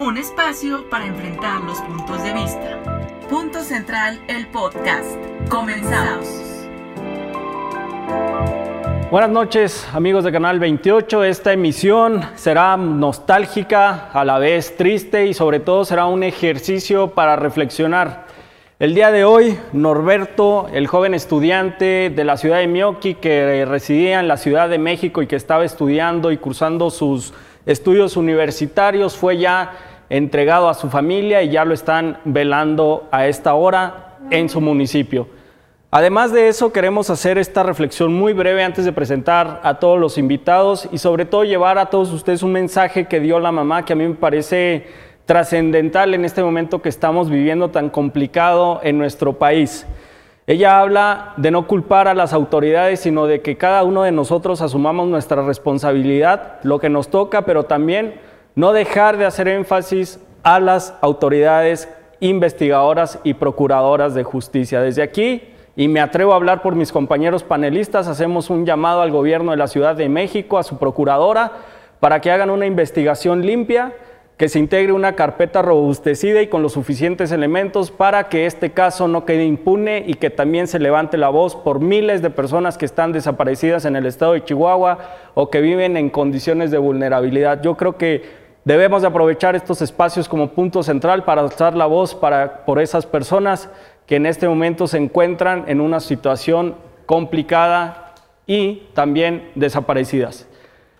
un espacio para enfrentar los puntos de vista. Punto Central, el podcast. Comenzamos. Buenas noches amigos de Canal 28. Esta emisión será nostálgica, a la vez triste y sobre todo será un ejercicio para reflexionar. El día de hoy, Norberto, el joven estudiante de la ciudad de Mioki que residía en la Ciudad de México y que estaba estudiando y cursando sus estudios universitarios, fue ya entregado a su familia y ya lo están velando a esta hora en su municipio. Además de eso, queremos hacer esta reflexión muy breve antes de presentar a todos los invitados y sobre todo llevar a todos ustedes un mensaje que dio la mamá que a mí me parece trascendental en este momento que estamos viviendo tan complicado en nuestro país. Ella habla de no culpar a las autoridades, sino de que cada uno de nosotros asumamos nuestra responsabilidad, lo que nos toca, pero también no dejar de hacer énfasis a las autoridades investigadoras y procuradoras de justicia. Desde aquí, y me atrevo a hablar por mis compañeros panelistas, hacemos un llamado al gobierno de la Ciudad de México, a su procuradora, para que hagan una investigación limpia que se integre una carpeta robustecida y con los suficientes elementos para que este caso no quede impune y que también se levante la voz por miles de personas que están desaparecidas en el estado de Chihuahua o que viven en condiciones de vulnerabilidad. Yo creo que debemos de aprovechar estos espacios como punto central para alzar la voz para, por esas personas que en este momento se encuentran en una situación complicada y también desaparecidas.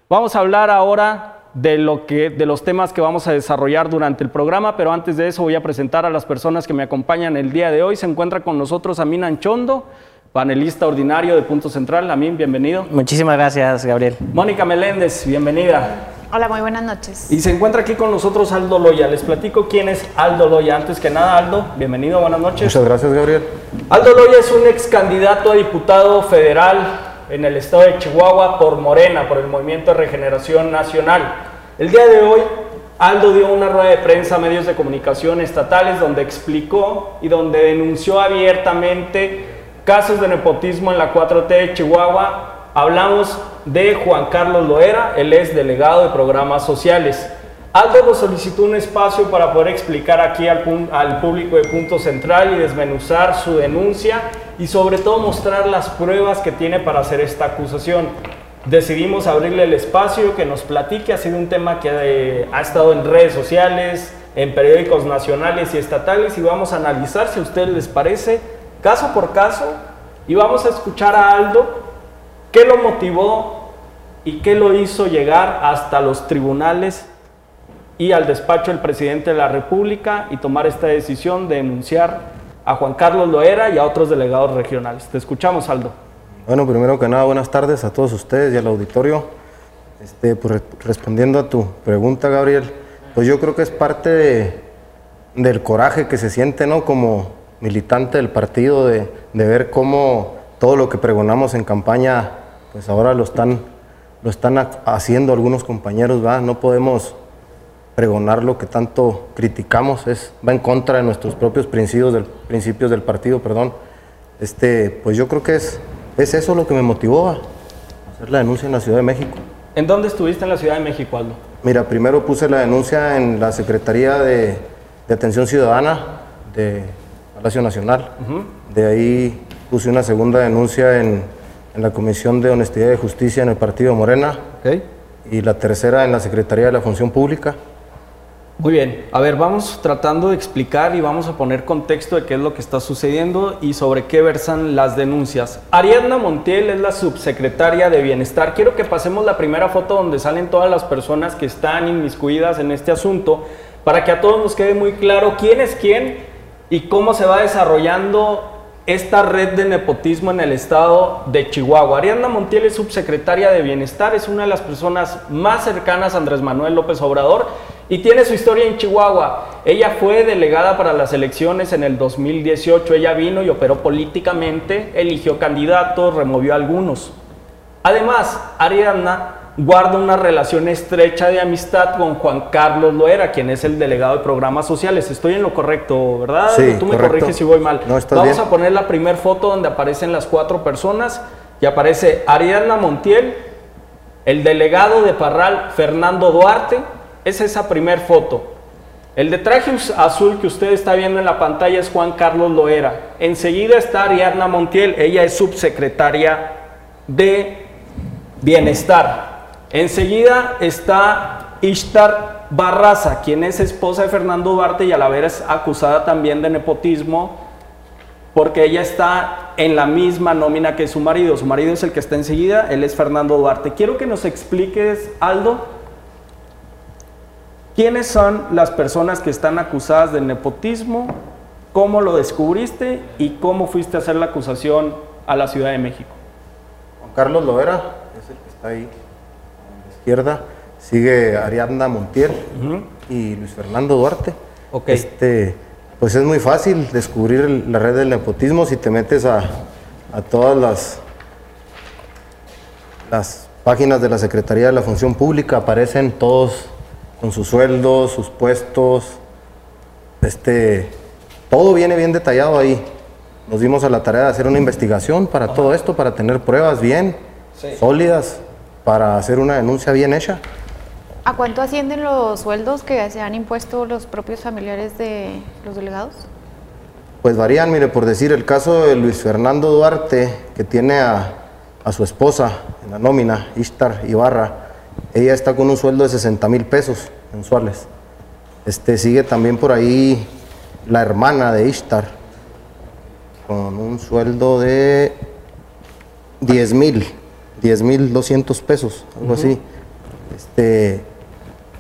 Vamos a hablar ahora de, lo que, de los temas que vamos a desarrollar durante el programa, pero antes de eso voy a presentar a las personas que me acompañan el día de hoy. Se encuentra con nosotros Amin Anchondo, panelista ordinario de Punto Central. Amin, bienvenido. Muchísimas gracias, Gabriel. Mónica Meléndez, bienvenida. Hola, muy buenas noches. Y se encuentra aquí con nosotros Aldo Loya. Les platico quién es Aldo Loya. Antes que nada, Aldo, bienvenido, buenas noches. Muchas gracias, Gabriel. Aldo Loya es un ex candidato a diputado federal en el estado de Chihuahua por Morena, por el Movimiento de Regeneración Nacional. El día de hoy, Aldo dio una rueda de prensa a medios de comunicación estatales donde explicó y donde denunció abiertamente casos de nepotismo en la 4T de Chihuahua. Hablamos de Juan Carlos Loera, él es delegado de programas sociales. Aldo nos solicitó un espacio para poder explicar aquí al, al, público de Punto Central y desmenuzar su denuncia y sobre todo mostrar las pruebas que tiene para hacer esta acusación decidimos abrirle el espacio que nos platique. Ha sido un tema que eh, ha estado en redes sociales, en periódicos nacionales y estatales y vamos a analizar si a ustedes les parece caso por caso y vamos a escuchar a Aldo qué lo motivó y qué lo hizo llegar hasta los tribunales y al despacho del presidente de la República y tomar esta decisión de denunciar a Juan Carlos Loera y a otros delegados regionales. Te escuchamos, Aldo. Bueno, primero que nada, buenas tardes a todos ustedes y al auditorio. Este, pues, respondiendo a tu pregunta, Gabriel, pues yo creo que es parte del coraje que se siente, ¿no? Como militante del partido, de, ver cómo todo lo que pregonamos en campaña, pues ahora lo están, lo están haciendo algunos compañeros. No podemos pregonar lo que tanto criticamos, es, va en contra de nuestros propios principios del, principios del partido, perdón. Este, pues yo creo que es es eso lo que me motivó a hacer la denuncia en la Ciudad de México. ¿En dónde estuviste en la Ciudad de México, Aldo? Mira, primero puse la denuncia en la Secretaría de, Atención Ciudadana de Palacio Nacional. De ahí puse una segunda denuncia en, la Comisión de Honestidad y Justicia en el Partido Morena. Y la tercera en la Secretaría de la Función Pública. Muy bien, a ver, vamos tratando de explicar y vamos a poner contexto de qué es lo que está sucediendo y sobre qué versan las denuncias. Ariadna Montiel es la subsecretaria de Bienestar. Quiero que pasemos la primera foto donde salen todas las personas que están inmiscuidas en este asunto para que a todos nos quede muy claro quién es quién y cómo se va desarrollando esta red de nepotismo en el estado de Chihuahua. Ariadna Montiel es subsecretaria de Bienestar, es una de las personas más cercanas a Andrés Manuel López Obrador y tiene su historia en Chihuahua. Ella fue delegada para las elecciones en el 2018. Ella vino y operó políticamente, eligió candidatos, removió algunos. Además, Ariadna guarda una relación estrecha de amistad con Juan Carlos Loera, quien es el delegado de programas sociales. Estoy en lo correcto, ¿verdad? Sí, Tú me corriges si voy mal. No, Vamos a poner la primera foto donde aparecen las cuatro personas y aparece Ariadna Montiel, el delegado de Parral, Fernando Duarte, es esa primer foto. El de traje azul que usted está viendo en la pantalla es Juan Carlos Loera. Enseguida está Ariadna Montiel, ella es subsecretaria de Bienestar. Enseguida está Ishtar Barraza, quien es esposa de Fernando Duarte y a la vez es acusada también de nepotismo porque ella está en la misma nómina que su marido. Su marido es el que está enseguida, él es Fernando Duarte. Quiero que nos expliques, Aldo, quiénes son las personas que están acusadas de nepotismo, cómo lo descubriste y cómo fuiste a hacer la acusación a la Ciudad de México. Juan Carlos Loera es el que está ahí izquierda. Sigue Ariadna Montiel y Luis Fernando Duarte. Ok. Este, pues es muy fácil descubrir la red del nepotismo si te metes a, a todas las, las páginas de la Secretaría de la Función Pública, aparecen todos con sus sueldos, sus puestos, este, todo viene bien detallado ahí. Nos dimos a la tarea de hacer una investigación para todo esto, para tener pruebas bien sólidas, para hacer una denuncia bien hecha. ¿A cuánto ascienden los sueldos que se han impuesto los propios familiares de los delegados? Pues varían, mire, por decir el caso de Luis Fernando Duarte, que tiene a, a su esposa en la nómina, Ishtar Ibarra, ella está con un sueldo de 60 mil pesos mensuales. Este, sigue también por ahí la hermana de Ishtar, con un sueldo de 10 mil, 10 mil 200 pesos, algo así. Este,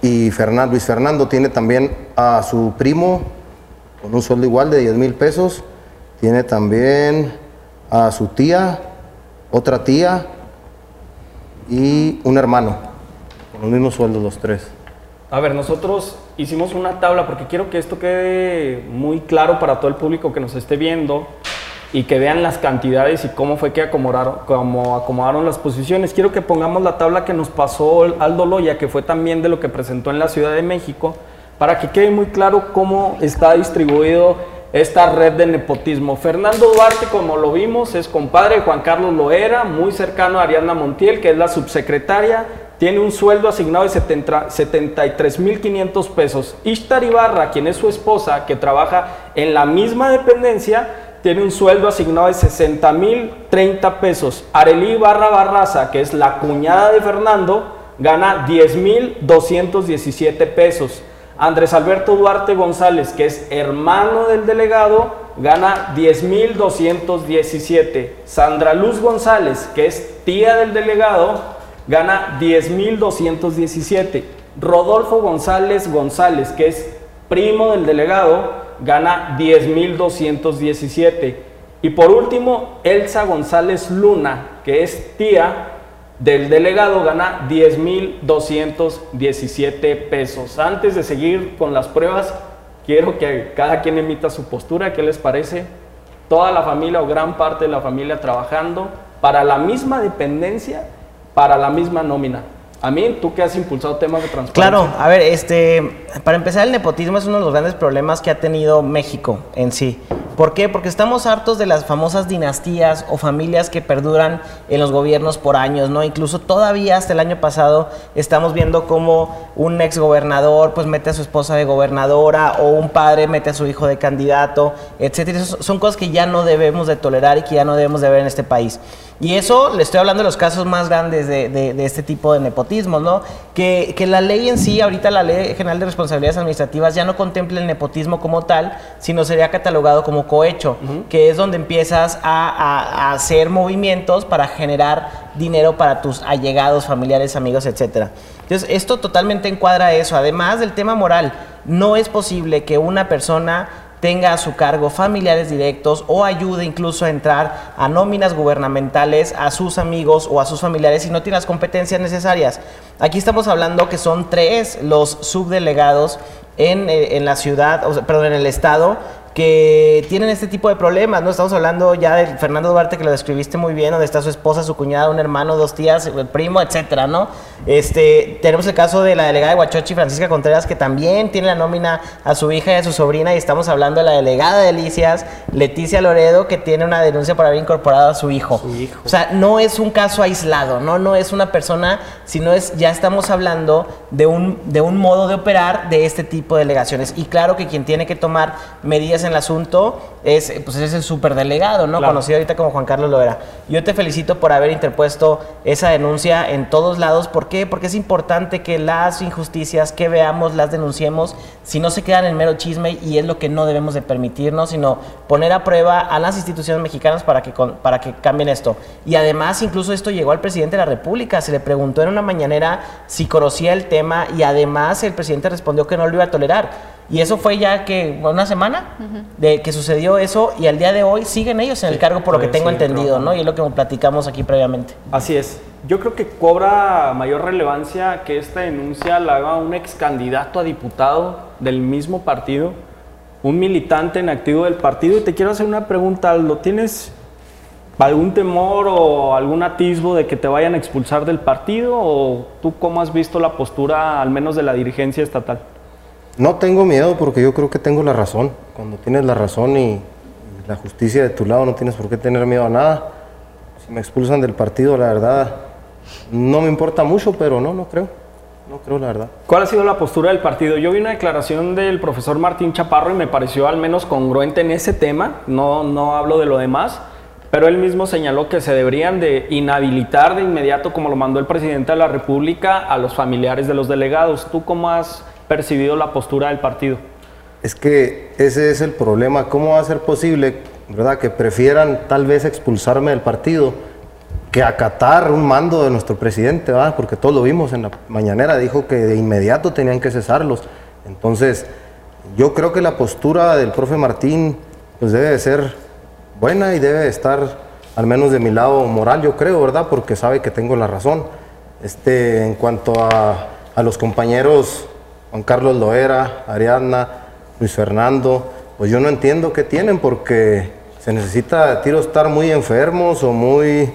y Fernando, Luis Fernando tiene también a su primo con un sueldo igual de 10 mil pesos. Tiene también a su tía, otra tía y un hermano. Con los mismos sueldos los tres. A ver, nosotros hicimos una tabla porque quiero que esto quede muy claro para todo el público que nos esté viendo y que vean las cantidades y cómo fue que acomodaron, cómo acomodaron las posiciones. Quiero que pongamos la tabla que nos pasó Aldo Loya, que fue también de lo que presentó en la Ciudad de México, para que quede muy claro cómo está distribuido esta red de nepotismo. Fernando Duarte, como lo vimos, es compadre de Juan Carlos Loera, muy cercano a Ariadna Montiel, que es la subsecretaria, tiene un sueldo asignado de 73.500 pesos. Ishtar Ibarra, quien es su esposa, que trabaja en la misma dependencia, tiene un sueldo asignado de 60 mil 30 pesos. Arelí Barra Barraza, que es la cuñada de Fernando, gana 10 mil 217 pesos. Andrés Alberto Duarte González, que es hermano del delegado, gana 10 mil 217. Sandra Luz González, que es tía del delegado, gana 10 mil 217. Rodolfo González González, que es primo del delegado, gana 10.217. Y por último, Elsa González Luna, que es tía del delegado, gana 10.217 pesos. Antes de seguir con las pruebas, quiero que cada quien emita su postura. ¿Qué les parece? Toda la familia o gran parte de la familia trabajando para la misma dependencia, para la misma nómina. A mí, tú que has impulsado temas de transparencia. Claro, a ver, este, para empezar, el nepotismo es uno de los grandes problemas que ha tenido México en sí. ¿Por qué? Porque estamos hartos de las famosas dinastías o familias que perduran en los gobiernos por años, ¿no? Incluso todavía hasta el año pasado estamos viendo cómo un ex gobernador pues mete a su esposa de gobernadora o un padre mete a su hijo de candidato, etcétera. son cosas que ya no debemos de tolerar y que ya no debemos de ver en este país. Y eso le estoy hablando de los casos más grandes de, de, este tipo de nepotismo, ¿no? Que, que, la ley en sí, ahorita la Ley General de Responsabilidades Administrativas ya no contempla el nepotismo como tal, sino sería catalogado como cohecho, que es donde empiezas a, a, a, hacer movimientos para generar dinero para tus allegados, familiares, amigos, etcétera. Entonces, esto totalmente encuadra eso. Además del tema moral, no es posible que una persona tenga a su cargo familiares directos o ayude incluso a entrar a nóminas gubernamentales a sus amigos o a sus familiares si no tiene las competencias necesarias. Aquí estamos hablando que son tres los subdelegados en, eh, en la ciudad, perdón, en el estado que tienen este tipo de problemas, ¿no? Estamos hablando ya de Fernando Duarte, que lo describiste muy bien, donde está su esposa, su cuñada, un hermano, dos tías, el primo, etcétera, ¿no? Este, tenemos el caso de la delegada de Huachochi, Francisca Contreras, que también tiene la nómina a su hija y a su sobrina, y estamos hablando de la delegada de Delicias, Leticia Loredo, que tiene una denuncia por haber incorporado a su hijo. O sea, no es un caso aislado, no, no es una persona, sino es, ya estamos hablando de un, de un modo de operar de este tipo de delegaciones. Y claro que quien tiene que tomar medidas en el asunto es, pues es el superdelegado, ¿no? Claro. Conocido ahorita como Juan Carlos Loera. Yo te felicito por haber interpuesto esa denuncia en todos lados. ¿Por qué? Porque es importante que las injusticias que veamos las denunciemos, si no se quedan en mero chisme y es lo que no debemos de permitirnos, sino poner a prueba a las instituciones mexicanas para que, con- para que cambien esto. Y además, incluso esto llegó al presidente de la República, se le preguntó en una mañanera si conocía el tema y además el presidente respondió que no lo iba a tolerar. Y eso fue ya que una semana de que sucedió eso y al día de hoy siguen ellos en el cargo por lo que tengo entendido, trabajando. ¿no? Y es lo que platicamos aquí previamente. Así es. Yo creo que cobra mayor relevancia que esta denuncia la haga un ex candidato a diputado del mismo partido, un militante en activo del partido. Y te quiero hacer una pregunta, Aldo. ¿Tienes algún temor o algún atisbo de que te vayan a expulsar del partido? ¿O tú cómo has visto la postura, al menos de la dirigencia estatal? No tengo miedo porque yo creo que tengo la razón. Cuando tienes la razón y, la justicia de tu lado, no tienes por qué tener miedo a nada. Si me expulsan del partido, la verdad, no me importa mucho, pero no, no creo. No creo, la verdad. ¿Cuál ha sido la postura del partido? Yo vi una declaración del profesor Martín Chaparro y me pareció al menos congruente en ese tema, no, no hablo de lo demás, pero él mismo señaló que se deberían de inhabilitar de inmediato, como lo mandó el presidente de la República, a los familiares de los delegados. ¿Tú cómo has percibido la postura del partido? Es que ese es el problema. ¿Cómo va a ser posible, verdad, que prefieran tal vez expulsarme del partido que acatar un mando de nuestro presidente, ¿verdad? Porque todos lo vimos en la mañanera, dijo que de inmediato tenían que cesarlos. Entonces, yo creo que la postura del profe Martín pues debe de ser buena y debe de estar al menos de mi lado moral, yo creo, ¿verdad? Porque sabe que tengo la razón. Este, en cuanto a los compañeros Juan Carlos Loera, Ariadna, Luis Fernando, pues yo no entiendo qué tienen porque se necesita de tiro estar muy enfermos o muy,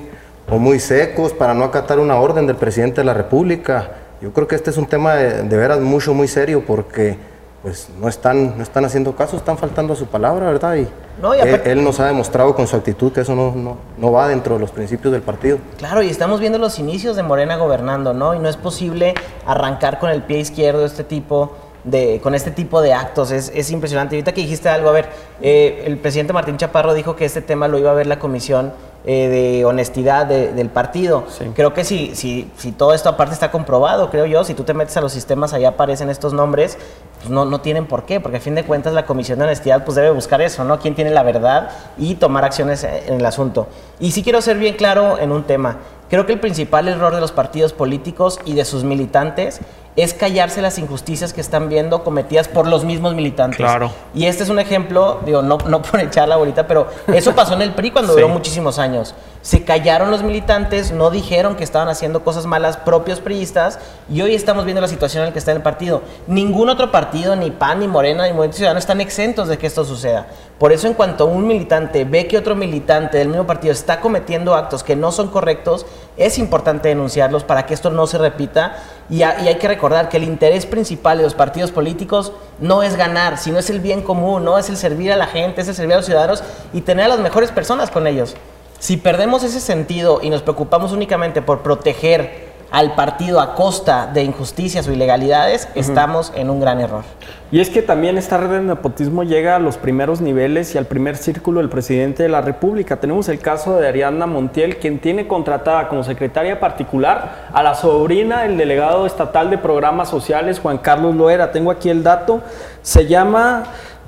o muy secos para no acatar una orden del presidente de la República. Yo creo que este es un tema de, de veras mucho, muy serio porque pues no están, no están haciendo caso, están faltando a su palabra, ¿verdad? Y, No, y él, él nos ha demostrado con su actitud que eso no, no, no va dentro de los principios del partido. Claro, y estamos viendo los inicios de Morena gobernando, ¿no? Y no es posible arrancar con el pie izquierdo este tipo de, con este tipo de actos. Es, es impresionante. Ahorita que dijiste algo, a ver, eh, el presidente Martín Chaparro dijo que este tema lo iba a ver la comisión eh, de honestidad de- del partido. Sí. Creo que si, si, si todo esto aparte está comprobado, creo yo, si tú te metes a los sistemas, allá aparecen estos nombres, pues no, no tienen por qué, porque a fin de cuentas la comisión de honestidad pues debe buscar eso, ¿no? ¿Quién tiene la verdad y tomar acciones en el asunto? Y sí quiero ser bien claro en un tema. Creo que el principal error de los partidos políticos y de sus militantes es callarse las injusticias que están viendo cometidas por los mismos militantes. Claro. Y este es un ejemplo, digo, no, no por echar la bolita, pero eso pasó en el PRI cuando Sí. duró muchísimos años. Se callaron los militantes, no dijeron que estaban haciendo cosas malas propios priistas y hoy estamos viendo la situación en la que está el partido. Ningún otro partido, ni PAN, ni Morena, ni Movimiento Ciudadano están exentos de que esto suceda. Por eso en cuanto un militante ve que otro militante del mismo partido está cometiendo actos que no son correctos, es importante denunciarlos para que esto no se repita y, y hay que recordar que el interés principal de los partidos políticos no es ganar, sino es el bien común, no es el servir a la gente, es el servir a los ciudadanos y tener a las mejores personas con ellos. Si perdemos ese sentido y nos preocupamos únicamente por proteger al partido a costa de injusticias o ilegalidades, estamos en un gran error. Y es que también esta red de nepotismo llega a los primeros niveles y al primer círculo del presidente de la República. Tenemos el caso de Ariadna Montiel, quien tiene contratada como secretaria particular a la sobrina del delegado estatal de programas sociales, Juan Carlos Loera. Tengo aquí el dato. Se llama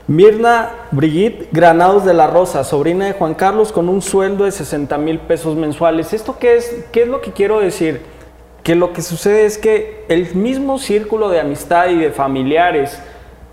Mirna Brigitte Granados de la Rosa, sobrina de Juan Carlos, con un sueldo de 60 mil pesos mensuales. ¿Esto qué es? ¿Qué es lo que quiero decir? que lo que sucede es que el mismo círculo de amistad y de familiares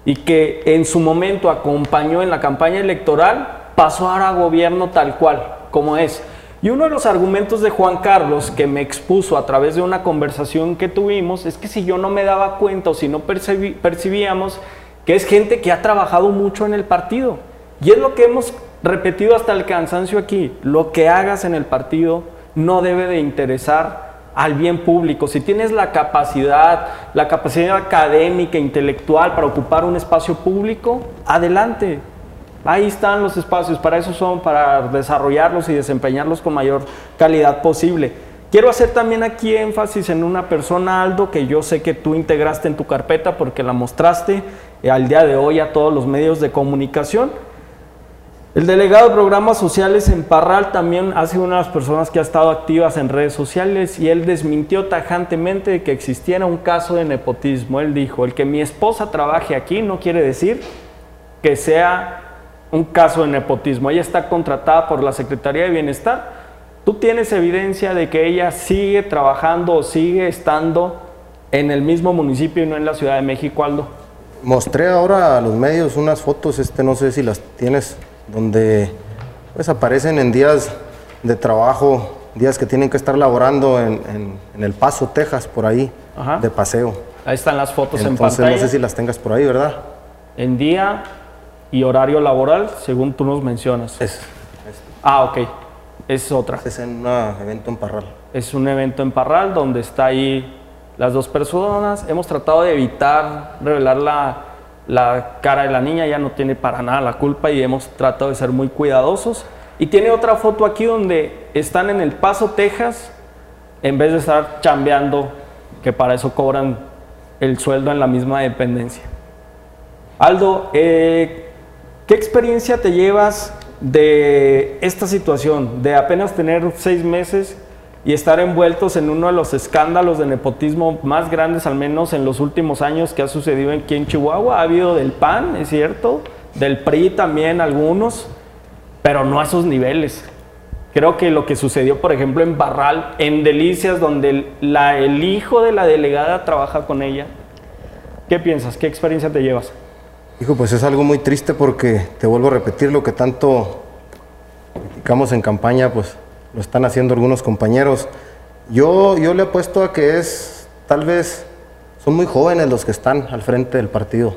y que en su momento acompañó en la campaña electoral pasó ahora a gobierno tal cual como es. Y uno de los argumentos de Juan Carlos que me expuso a través de una conversación que tuvimos es que si yo no me daba cuenta o si no percibí- percibíamos que es gente que ha trabajado mucho en el partido. Y es lo que hemos repetido hasta el cansancio aquí. Lo que hagas en el partido no debe de interesar al bien público, si tienes la capacidad, la capacidad académica, intelectual para ocupar un espacio público, adelante. Ahí están los espacios, para eso son, para desarrollarlos y desempeñarlos con mayor calidad posible. Quiero hacer también aquí énfasis en una persona, Aldo, que yo sé que tú integraste en tu carpeta porque la mostraste eh, al día de hoy a todos los medios de comunicación. El delegado de programas sociales en Parral también ha sido una de las personas que ha estado activas en redes sociales y él desmintió tajantemente que existiera un caso de nepotismo. Él dijo, el que mi esposa trabaje aquí no quiere decir que sea un caso de nepotismo. Ella está contratada por la Secretaría de Bienestar. Tú tienes evidencia de que ella sigue trabajando o sigue estando en el mismo municipio y no en la Ciudad de México, Aldo. Mostré ahora a los medios unas fotos, este no sé si las tienes donde pues aparecen en días de trabajo, días que tienen que estar laborando en, El Paso, Texas, por ahí, de paseo. Ahí están las fotos en pantalla. No sé si las tengas por ahí, ¿verdad? En día y horario laboral, según tú nos mencionas. Es. Ah, ok. Es otra. Es en un evento en Parral. Es un evento en Parral donde está ahí las dos personas. Hemos tratado de evitar revelar la, la cara de la niña ya no tiene para nada la culpa y hemos tratado de ser muy cuidadosos. Y tiene otra foto aquí donde están en El Paso, Texas, en vez de estar chambeando, que para eso cobran el sueldo en la misma dependencia. Aldo, eh, ¿qué experiencia te llevas de esta situación, de apenas tener seis meses y estar envueltos en uno de los escándalos de nepotismo más grandes, al menos en los últimos años, que ha sucedido aquí en Chihuahua. Ha habido del PAN, es cierto, del PRI también algunos, pero no a esos niveles. Creo que lo que sucedió, por ejemplo, en Barral, en Delicias, donde la, el hijo de la delegada trabaja con ella. ¿Qué piensas? ¿Qué experiencia te llevas? Hijo, pues es algo muy triste porque te vuelvo a repetir lo que tanto criticamos en campaña, pues lo están haciendo algunos compañeros. Yo, yo le apuesto a que es, tal vez, son muy jóvenes los que están al frente del partido,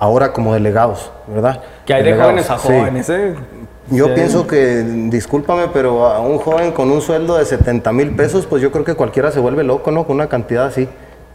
ahora como delegados, ¿verdad? Que hay de jóvenes a jóvenes, ¿eh? Yo pienso que, discúlpame, pero a un joven con un sueldo de 70 mil pesos, pues yo creo que cualquiera se vuelve loco, ¿no? Con una cantidad así.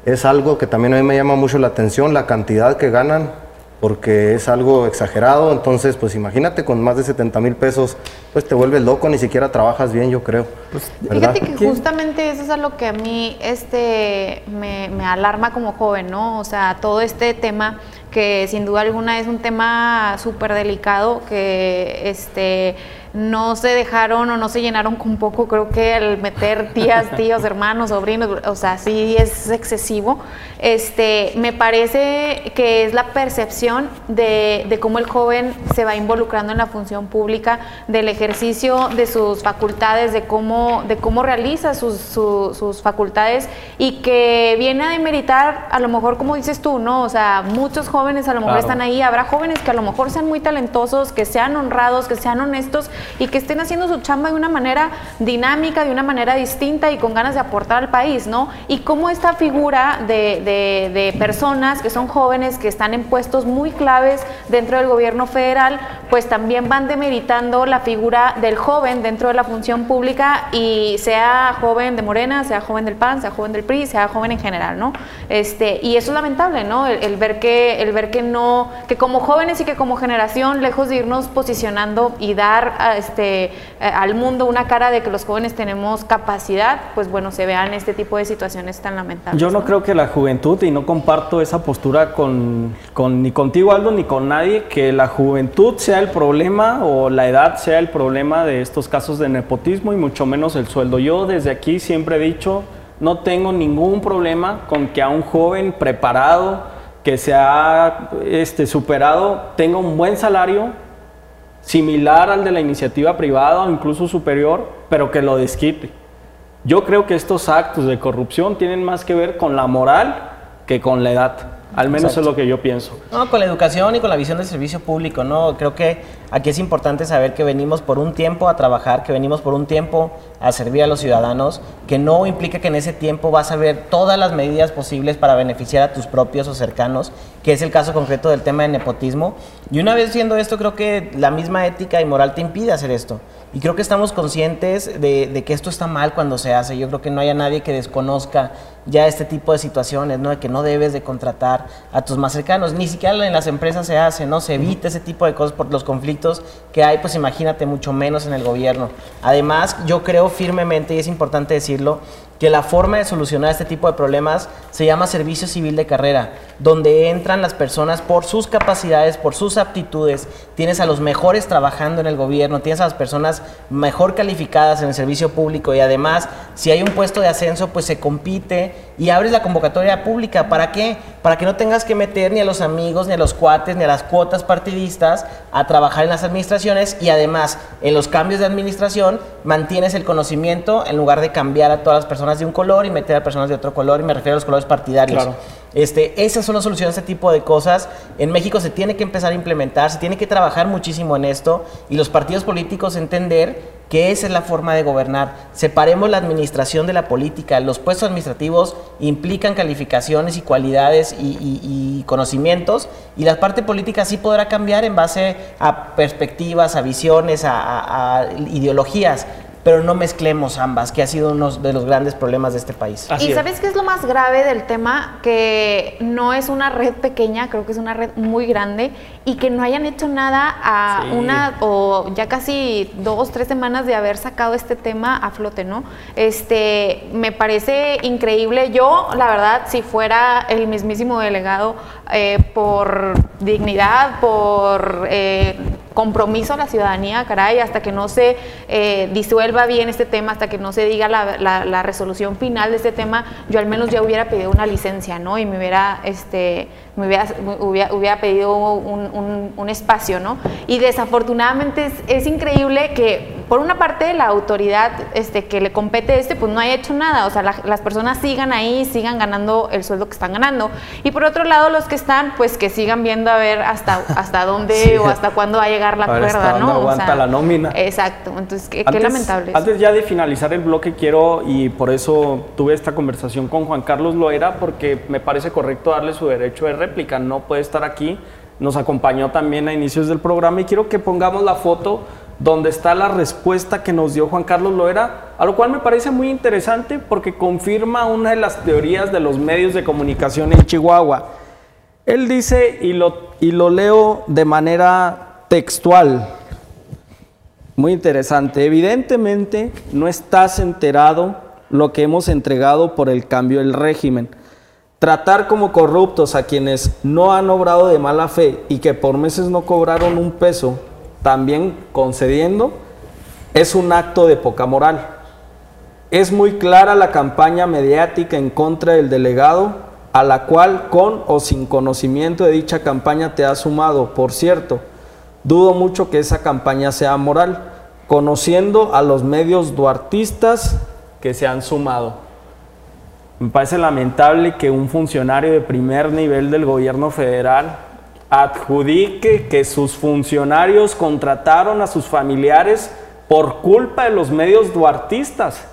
Es algo que también a mí me llama mucho la atención, la cantidad que ganan porque es algo exagerado, entonces pues imagínate con más de 70 mil pesos, pues te vuelves loco, ni siquiera trabajas bien, yo creo. Pues, fíjate que justamente eso es a lo que a mí este, me, me alarma como joven, ¿no? O sea, todo este tema que sin duda alguna es un tema súper delicado, que este no se dejaron o no se llenaron con poco, creo que al meter tías, tíos, hermanos, sobrinos, o sea, sí es excesivo. Este, me parece que es la percepción de, de cómo el joven se va involucrando en la función pública, del ejercicio de sus facultades, de cómo, de cómo realiza sus, sus facultades y que viene a demeritar, a lo mejor como dices tú, ¿no? O sea, muchos jóvenes a lo mejor están ahí, habrá jóvenes que a lo mejor sean muy talentosos, que sean honrados, que sean honestos y que estén haciendo su chamba de una manera dinámica, de una manera distinta y con ganas de aportar al país, ¿no? Y cómo esta figura de, de, personas que son jóvenes, que están en puestos muy claves dentro del gobierno federal, pues también van demeritando la figura del joven dentro de la función pública y sea joven de Morena, sea joven del PAN, sea joven del PRI, sea joven en general, ¿no? Este, y eso es lamentable, ¿no? El, ver que, el ver que no, que como jóvenes y que como generación, lejos de irnos posicionando y dar este, eh, al mundo una cara de que los jóvenes tenemos capacidad, pues bueno, se vean este tipo de situaciones tan lamentables. Yo no, creo que la juventud, y no comparto esa postura con, con, ni contigo Aldo ni con nadie, que la juventud sea el problema o la edad sea el problema de estos casos de nepotismo y mucho menos el sueldo. Yo desde aquí siempre he dicho, no tengo ningún problema con que a un joven preparado, que se ha este, superado, tenga un buen salario, similar al de la iniciativa privada o incluso superior, pero que lo desquite. Yo creo que estos actos de corrupción tienen más que ver con la moral que con la edad. Al menos es lo que yo pienso. No, con la educación y con la visión del servicio público, ¿no? Creo que aquí es importante saber que venimos por un tiempo a trabajar, que venimos por un tiempo a servir a los ciudadanos, que no implica que en ese tiempo vas a ver todas las medidas posibles para beneficiar a tus propios o cercanos, que es el caso concreto del tema de nepotismo. Y una vez viendo esto, creo que la misma ética y moral te impide hacer esto. Y creo que estamos conscientes de, que esto está mal cuando se hace. Yo creo que no haya nadie que desconozca ya este tipo de situaciones, ¿no? De que no debes de contratar a tus más cercanos, ni siquiera en las empresas se hace, ¿no? Se evita ese tipo de cosas por los conflictos que hay, pues imagínate mucho menos en el gobierno. Además, yo creo firmemente, y es importante decirlo, que la forma de solucionar este tipo de problemas se llama servicio civil de carrera, donde entran las personas por sus capacidades, por sus aptitudes, tienes a los mejores trabajando en el gobierno, tienes a las personas mejor calificadas en el servicio público y además si hay un puesto de ascenso pues se compite y abres la convocatoria pública. ¿Para qué? Para que no tengas que meter ni a los amigos, ni a los cuates, ni a las cuotas partidistas a trabajar en las administraciones y además en los cambios de administración mantienes el conocimiento en lugar de cambiar a todas las personas de un color y meter a personas de otro color y me refiero a los colores partidarios. Este, esas son las soluciones a este tipo de cosas. En México se tiene que empezar a implementar, se tiene que trabajar muchísimo en esto y los partidos políticos entender que esa es la forma de gobernar. Separemos la administración de la política. Los puestos administrativos implican calificaciones y cualidades y, conocimientos y la parte política sí podrá cambiar en base a perspectivas, a visiones, a ideologías pero no mezclemos ambas, que ha sido uno de los grandes problemas de este país. y sabes qué es lo más grave del tema, que no es una red pequeña, creo que es una red muy grande y que no hayan hecho nada a una o ya casi dos, tres semanas de haber sacado este tema a flote, ¿no? Este, me parece increíble. Yo, la verdad, si fuera el mismísimo delegado eh, por dignidad, por eh, compromiso a la ciudadanía, caray, hasta que no se eh, disuelva bien este tema, hasta que no se diga la, resolución final de este tema, yo al menos ya hubiera pedido una licencia, ¿no? Y me hubiera, este, me hubiera, pedido un, espacio, ¿no? Y desafortunadamente es, increíble que, por una parte, la autoridad este, que le compete este, pues no haya hecho nada, o sea, las personas sigan ahí, sigan ganando el sueldo que están ganando. Y por otro lado, los que están, pues que sigan viendo a ver hasta, hasta dónde o hasta cuándo va a llegar la cuerda, ¿no? aguanta la nómina. Exacto, entonces qué, lamentable. Antes ya de finalizar el bloque quiero, y por eso tuve esta conversación con Juan Carlos Loera, porque me parece correcto darle su derecho de no puede estar aquí, nos acompañó también a inicios del programa y quiero que pongamos la foto donde está la respuesta que nos dio Juan Carlos Loera, a lo cual me parece muy interesante porque confirma una de las teorías de los medios de comunicación en Chihuahua. Él dice, y lo, y lo leo de manera textual, muy interesante, evidentemente no estás enterado lo que hemos entregado por el cambio del régimen. Tratar como corruptos a quienes no han obrado de mala fe y que por meses no cobraron un peso, también concediendo, es un acto de poca moral. Es muy clara la campaña mediática en contra del delegado a la cual con o sin conocimiento de dicha campaña te has sumado. Por cierto, dudo mucho que esa campaña sea moral, conociendo a los medios duartistas que se han sumado. Me parece lamentable que un funcionario de primer nivel del gobierno federal adjudique que sus funcionarios contrataron a sus familiares por culpa de los medios duartistas.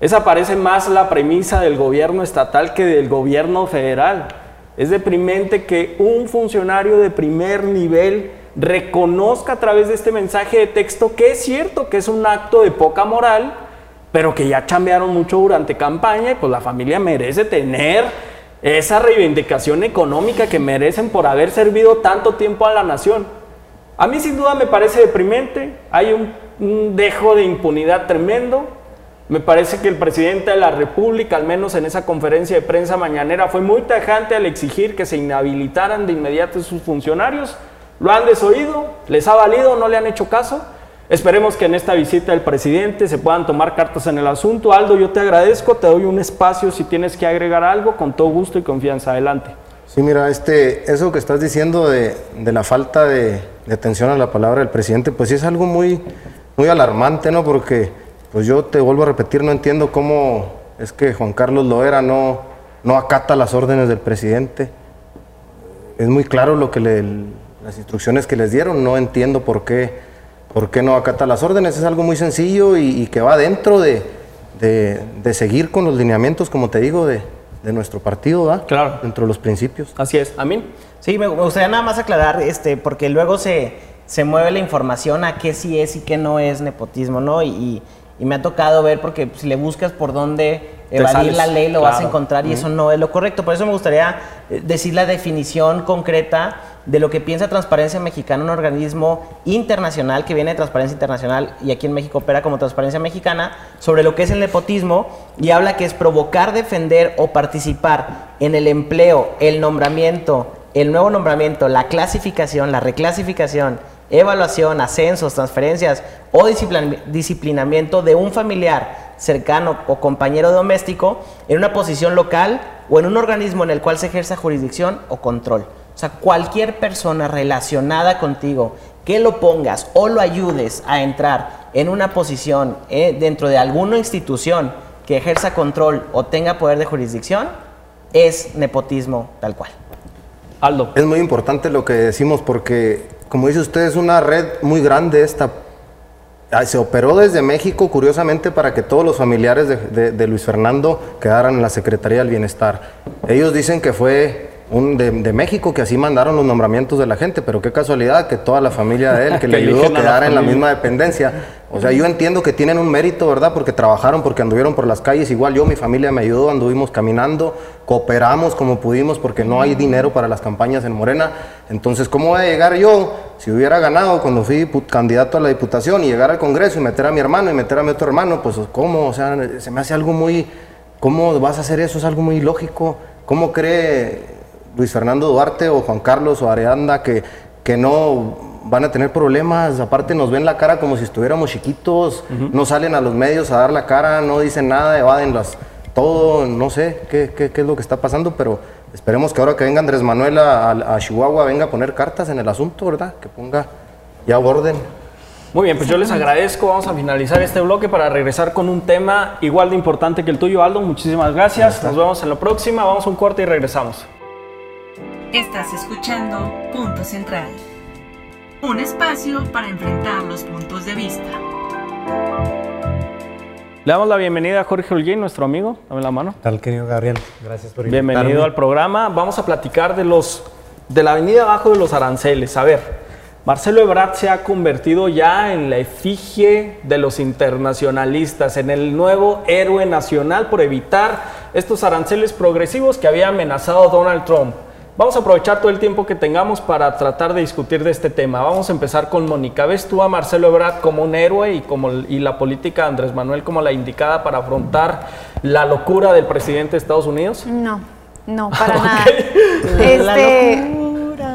Esa parece más la premisa del gobierno estatal que del gobierno federal. Es deprimente que un funcionario de primer nivel reconozca a través de este mensaje de texto que es cierto que es un acto de poca moral, pero que ya chambearon mucho durante campaña y pues la familia merece tener esa reivindicación económica que merecen por haber servido tanto tiempo a la nación. A mí sin duda me parece deprimente, hay un, un dejo de impunidad tremendo, me parece que el presidente de la República, al menos en esa conferencia de prensa mañanera, fue muy tajante al exigir que se inhabilitaran de inmediato sus funcionarios. Lo han desoído, les ha valido, no le han hecho caso. Esperemos que en esta visita del presidente se puedan tomar cartas en el asunto. Aldo, yo te agradezco, te doy un espacio si tienes que agregar algo, con todo gusto y confianza. Adelante. Sí, mira, este, eso que estás diciendo de, la falta de, de, atención a la palabra del presidente, pues sí es algo muy, muy alarmante, ¿no? Porque pues yo te vuelvo a repetir, no entiendo cómo es que Juan Carlos Loera no, no acata las órdenes del presidente. Es muy claro lo que le, las instrucciones que les dieron, no entiendo por qué, por qué no acata las órdenes, es algo muy sencillo y, que va dentro de, de, seguir con los lineamientos, como te digo, de, de nuestro partido, ¿va? Claro. Dentro de los principios. Así es. Amén. Sí, me gustaría nada más aclarar, este, porque luego se se mueve la información a qué sí es y qué no es nepotismo, ¿no? Y, y me ha tocado ver porque si le buscas por dónde evadir la ley lo vas a encontrar y eso no es lo correcto. Por eso me gustaría eh, decir la definición concreta de lo que piensa Transparencia Mexicana, un organismo internacional que viene de Transparencia Internacional y aquí en México opera como Transparencia Mexicana, sobre lo que es el nepotismo y habla que es provocar, defender o participar en el empleo, el nombramiento, el nuevo nombramiento, la clasificación, la reclasificación, evaluación, ascensos, transferencias o disciplinamiento de un familiar cercano o compañero doméstico en una posición local o en un organismo en el cual se ejerza jurisdicción o control. O sea, cualquier persona relacionada contigo que lo pongas o lo ayudes a entrar en una posición eh, dentro de alguna institución que ejerza control o tenga poder de jurisdicción, es nepotismo tal cual. Aldo. Es muy importante lo que decimos porque, como dice usted, es una red muy grande esta. Ah, se operó desde México, curiosamente, para que todos los familiares de, de Luis Fernando quedaran en la Secretaría del Bienestar. Ellos dicen que fue un de, México que así mandaron los nombramientos de la gente, pero qué casualidad que toda la familia de él que, le ayudó a quedar en la misma dependencia. O sea, yo entiendo que tienen un mérito, ¿verdad? Porque trabajaron, porque anduvieron por las calles. Igual yo, mi familia me ayudó, anduvimos caminando, cooperamos como pudimos, porque no hay dinero para las campañas en Morena. Entonces, ¿cómo voy a llegar yo, si hubiera ganado cuando fui candidato a la diputación y llegar al Congreso y meter a mi hermano y meter a mi otro hermano? Pues, ¿cómo? O sea, se me hace algo muy... ¿Cómo vas a hacer eso? Es algo muy lógico. ¿Cómo cree Luis Fernando Duarte o Juan Carlos o Arianda que, que no van a tener problemas, aparte nos ven la cara como si estuviéramos chiquitos, no salen a los medios a dar la cara, no dicen nada, evaden las, todo, no sé qué, qué, qué es lo que está pasando, pero esperemos que ahora que venga Andrés Manuel a, Chihuahua venga a poner cartas en el asunto, ¿verdad? Que ponga ya orden. Muy bien, pues yo les agradezco. Vamos a finalizar este bloque para regresar con un tema igual de importante que el tuyo, Aldo. Muchísimas gracias. Nos vemos en la próxima. Vamos a un corte y regresamos. Estás escuchando Punto Central, un espacio para enfrentar los puntos de vista. Le damos la bienvenida a Jorge Holguín, nuestro amigo. Dame la mano. Tal, querido Gabriel. Gracias por invitarme. Bienvenido al programa. Vamos a platicar de los de la avenida abajo de los aranceles. A ver, Marcelo Ebrard se ha convertido ya en la efigie de los internacionalistas, en el nuevo héroe nacional por evitar estos aranceles progresivos que había amenazado Donald Trump. Vamos a aprovechar todo el tiempo que tengamos para tratar de discutir de este tema. Vamos a empezar con Mónica. ¿Ves tú a Marcelo Ebrard como un héroe y, como, y la política de Andrés Manuel como la indicada para afrontar la locura del presidente de Estados Unidos? No, no, para nada. Este,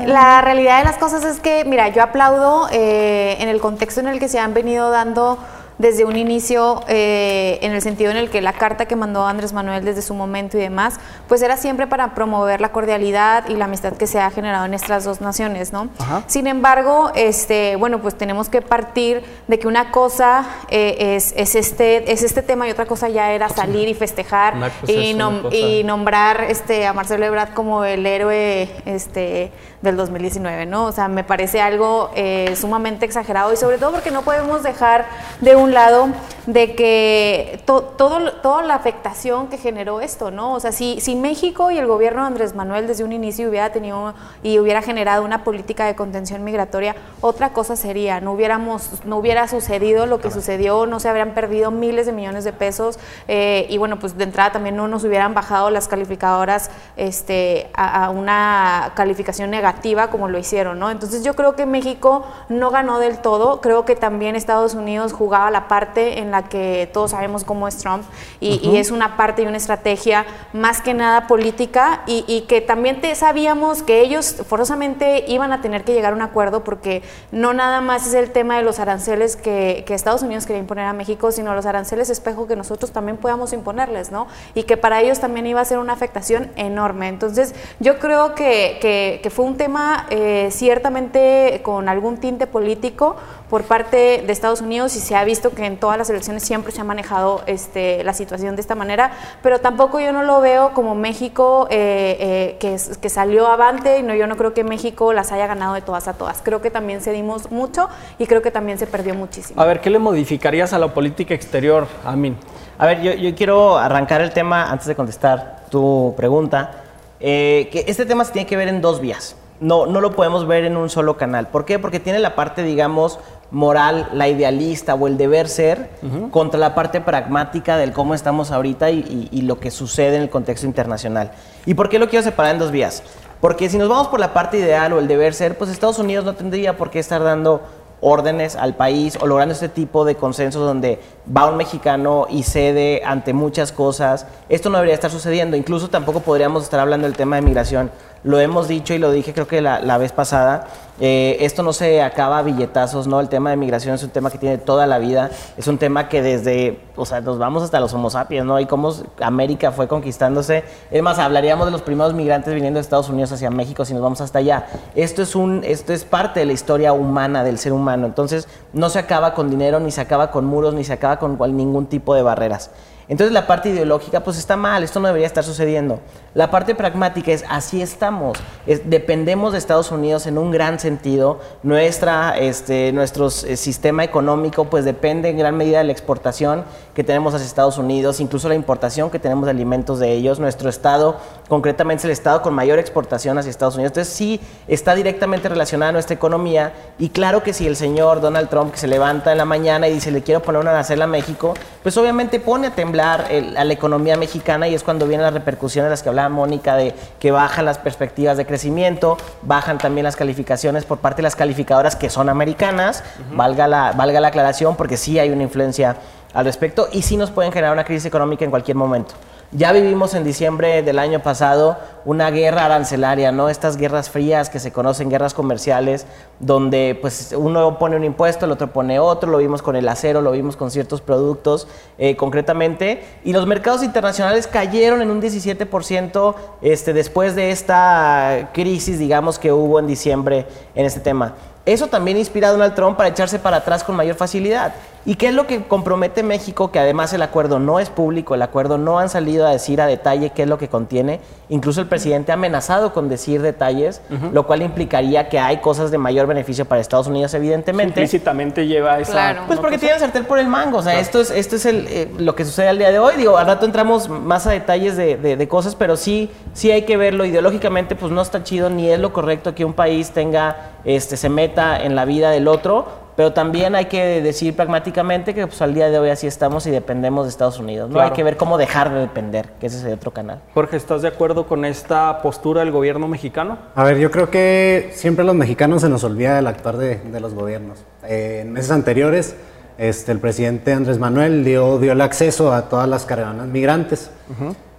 la, realidad de las cosas es que, mira, yo aplaudo eh, en el contexto en el que se han venido dando desde un inicio, eh, en el sentido en el que la carta que mandó Andrés Manuel desde su momento y demás, pues era siempre para promover la cordialidad y la amistad que se ha generado en estas dos naciones, ¿no? Sin embargo, este, bueno, pues tenemos que partir de que una cosa eh, es, es, este, es este tema y otra cosa ya era salir y festejar y, y, nombrar este, a Marcelo Ebrard como el héroe este, del 2019, ¿no? O sea, me parece algo eh, sumamente exagerado y sobre todo porque no podemos dejar de un lado de que todo, toda la afectación que generó esto, ¿no? O sea, si, si México y el gobierno de Andrés Manuel desde un inicio hubiera tenido y hubiera generado una política de contención migratoria, otra cosa sería, no hubiéramos, no hubiera sucedido lo que sucedió, no se habrían perdido miles de millones de pesos eh, y bueno, pues de entrada también no nos hubieran bajado las calificadoras este, a, a una calificación negativa como lo hicieron, ¿no? Entonces yo creo que México no ganó del todo, creo que también Estados Unidos jugaba la parte en la que todos sabemos cómo es Trump y, es una parte y una estrategia más que nada política y, que también te sabíamos que ellos forzosamente iban a tener que llegar a un acuerdo porque no nada más es el tema de los aranceles que, Estados Unidos quería imponer a México, sino los aranceles espejo que nosotros también podamos imponerles, ¿no? Y que para ellos también iba a ser una afectación enorme. Entonces, yo creo que, fue un tema eh, ciertamente con algún tinte político por parte de Estados Unidos y se ha visto que en todas las elecciones siempre se ha manejado este, la situación de esta manera, pero tampoco yo no lo veo como México eh, eh, que, que, salió avante, y no, yo no creo que México las haya ganado de todas a todas. Creo que también cedimos mucho y creo que también se perdió muchísimo. A ver, ¿qué le modificarías a la política exterior, Amin? A ver, yo, yo quiero arrancar el tema antes de contestar tu pregunta, eh, que este tema se tiene que ver en dos vías. no, no lo podemos ver en un solo canal. ¿Por qué? Porque tiene la parte, digamos, moral, la idealista o el deber ser, contra la parte pragmática del cómo estamos ahorita y, y, lo que sucede en el contexto internacional. ¿Y por qué lo quiero separar en dos vías? Porque si nos vamos por la parte ideal o el deber ser, pues Estados Unidos no tendría por qué estar dando órdenes al país o logrando este tipo de consensos donde va un mexicano y cede ante muchas cosas. Esto no debería estar sucediendo. Incluso tampoco podríamos estar hablando del tema de migración lo hemos dicho y lo dije creo que la, vez pasada, eh, esto no se acaba a billetazos, ¿no? El tema de migración es un tema que tiene toda la vida, es un tema que desde, o sea, nos vamos hasta los homo sapiens, ¿no? Y cómo América fue conquistándose. Es más, hablaríamos de los primeros migrantes viniendo de Estados Unidos hacia México si nos vamos hasta allá. Esto es, un, esto es parte de la historia humana, del ser humano. Entonces, no se acaba con dinero, ni se acaba con muros, ni se acaba con ningún tipo de barreras. Entonces la parte ideológica pues está mal, esto no debería estar sucediendo. La parte pragmática es así estamos, dependemos de Estados Unidos en un gran sentido, Nuestra, este, nuestro eh, sistema económico pues depende en gran medida de la exportación que tenemos hacia Estados Unidos, incluso la importación que tenemos de alimentos de ellos, nuestro estado, concretamente es el estado con mayor exportación hacia Estados Unidos, entonces sí está directamente relacionada a nuestra economía. Y claro que si el señor Donald Trump que se levanta en la mañana y dice le quiero poner una arancel a México, pues obviamente pone a temblar a la economía mexicana y es cuando vienen las repercusiones de las que hablaba Mónica, de que bajan las perspectivas de crecimiento, bajan también las calificaciones por parte de las calificadoras que son americanas, valga, la, valga la aclaración, porque sí hay una influencia al respecto y sí nos pueden generar una crisis económica en cualquier momento. Ya vivimos en diciembre del año pasado una guerra arancelaria, ¿no? Estas guerras frías que se conocen, guerras comerciales, donde pues uno pone un impuesto, el otro pone otro, lo vimos con el acero, lo vimos con ciertos productos eh, concretamente, y los mercados internacionales cayeron en un 17% este, después de esta crisis, digamos, que hubo en diciembre en este tema. Eso también inspira a Donald Trump para echarse para atrás con mayor facilidad. ¿Y qué es lo que compromete México? Que además el acuerdo no es público, el acuerdo no han salido a decir a detalle qué es lo que contiene. Incluso el presidente ha amenazado con decir detalles, lo cual implicaría que hay cosas de mayor beneficio para Estados Unidos, evidentemente. Implícitamente lleva esa. Claro. Pues porque tienen sartén por el mango. O sea, esto es, esto es el, eh, lo que sucede al día de hoy. Digo, al rato entramos más a detalles de, de cosas, pero sí, sí hay que verlo. Ideológicamente, pues no está chido ni es lo correcto que un país tenga este, se meta en la vida del otro, pero también hay que decir pragmáticamente que pues, al día de hoy así estamos y dependemos de Estados Unidos. ¿no? Hay que ver cómo dejar de depender, que ese es el otro canal. Jorge, ¿estás de acuerdo con esta postura del gobierno mexicano? A ver, yo creo que siempre a los mexicanos se nos olvida el actuar de, los gobiernos. Eh, en meses anteriores, este, el presidente Andrés Manuel dio, dio el acceso a todas las caravanas migrantes.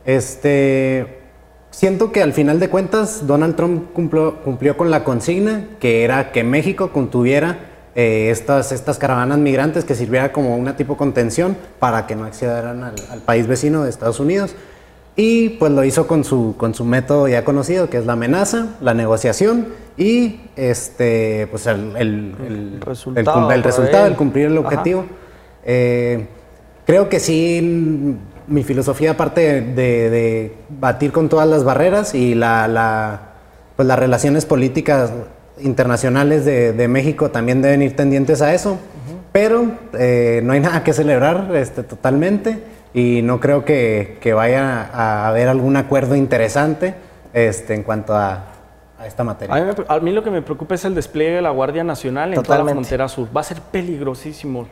este, Siento que al final de cuentas Donald Trump cumplió, con la consigna, que era que México contuviera eh, estas, estas caravanas migrantes que sirviera como una tipo contención para que no accedieran al, país vecino de Estados Unidos. Y pues lo hizo con su, con su método ya conocido, que es la amenaza, la negociación y este, pues el, el, resultado, el, resultado, el cumplir el objetivo. Eh, creo que sí mi filosofía, aparte de, batir con todas las barreras y la, pues las relaciones políticas internacionales de, México también deben ir tendientes a eso, pero eh, no hay nada que celebrar este, totalmente y no creo que, vaya a haber algún acuerdo interesante este, en cuanto a, esta materia. A mí, lo que me preocupa es el despliegue de la Guardia Nacional en toda la frontera sur. Va a ser peligrosísimo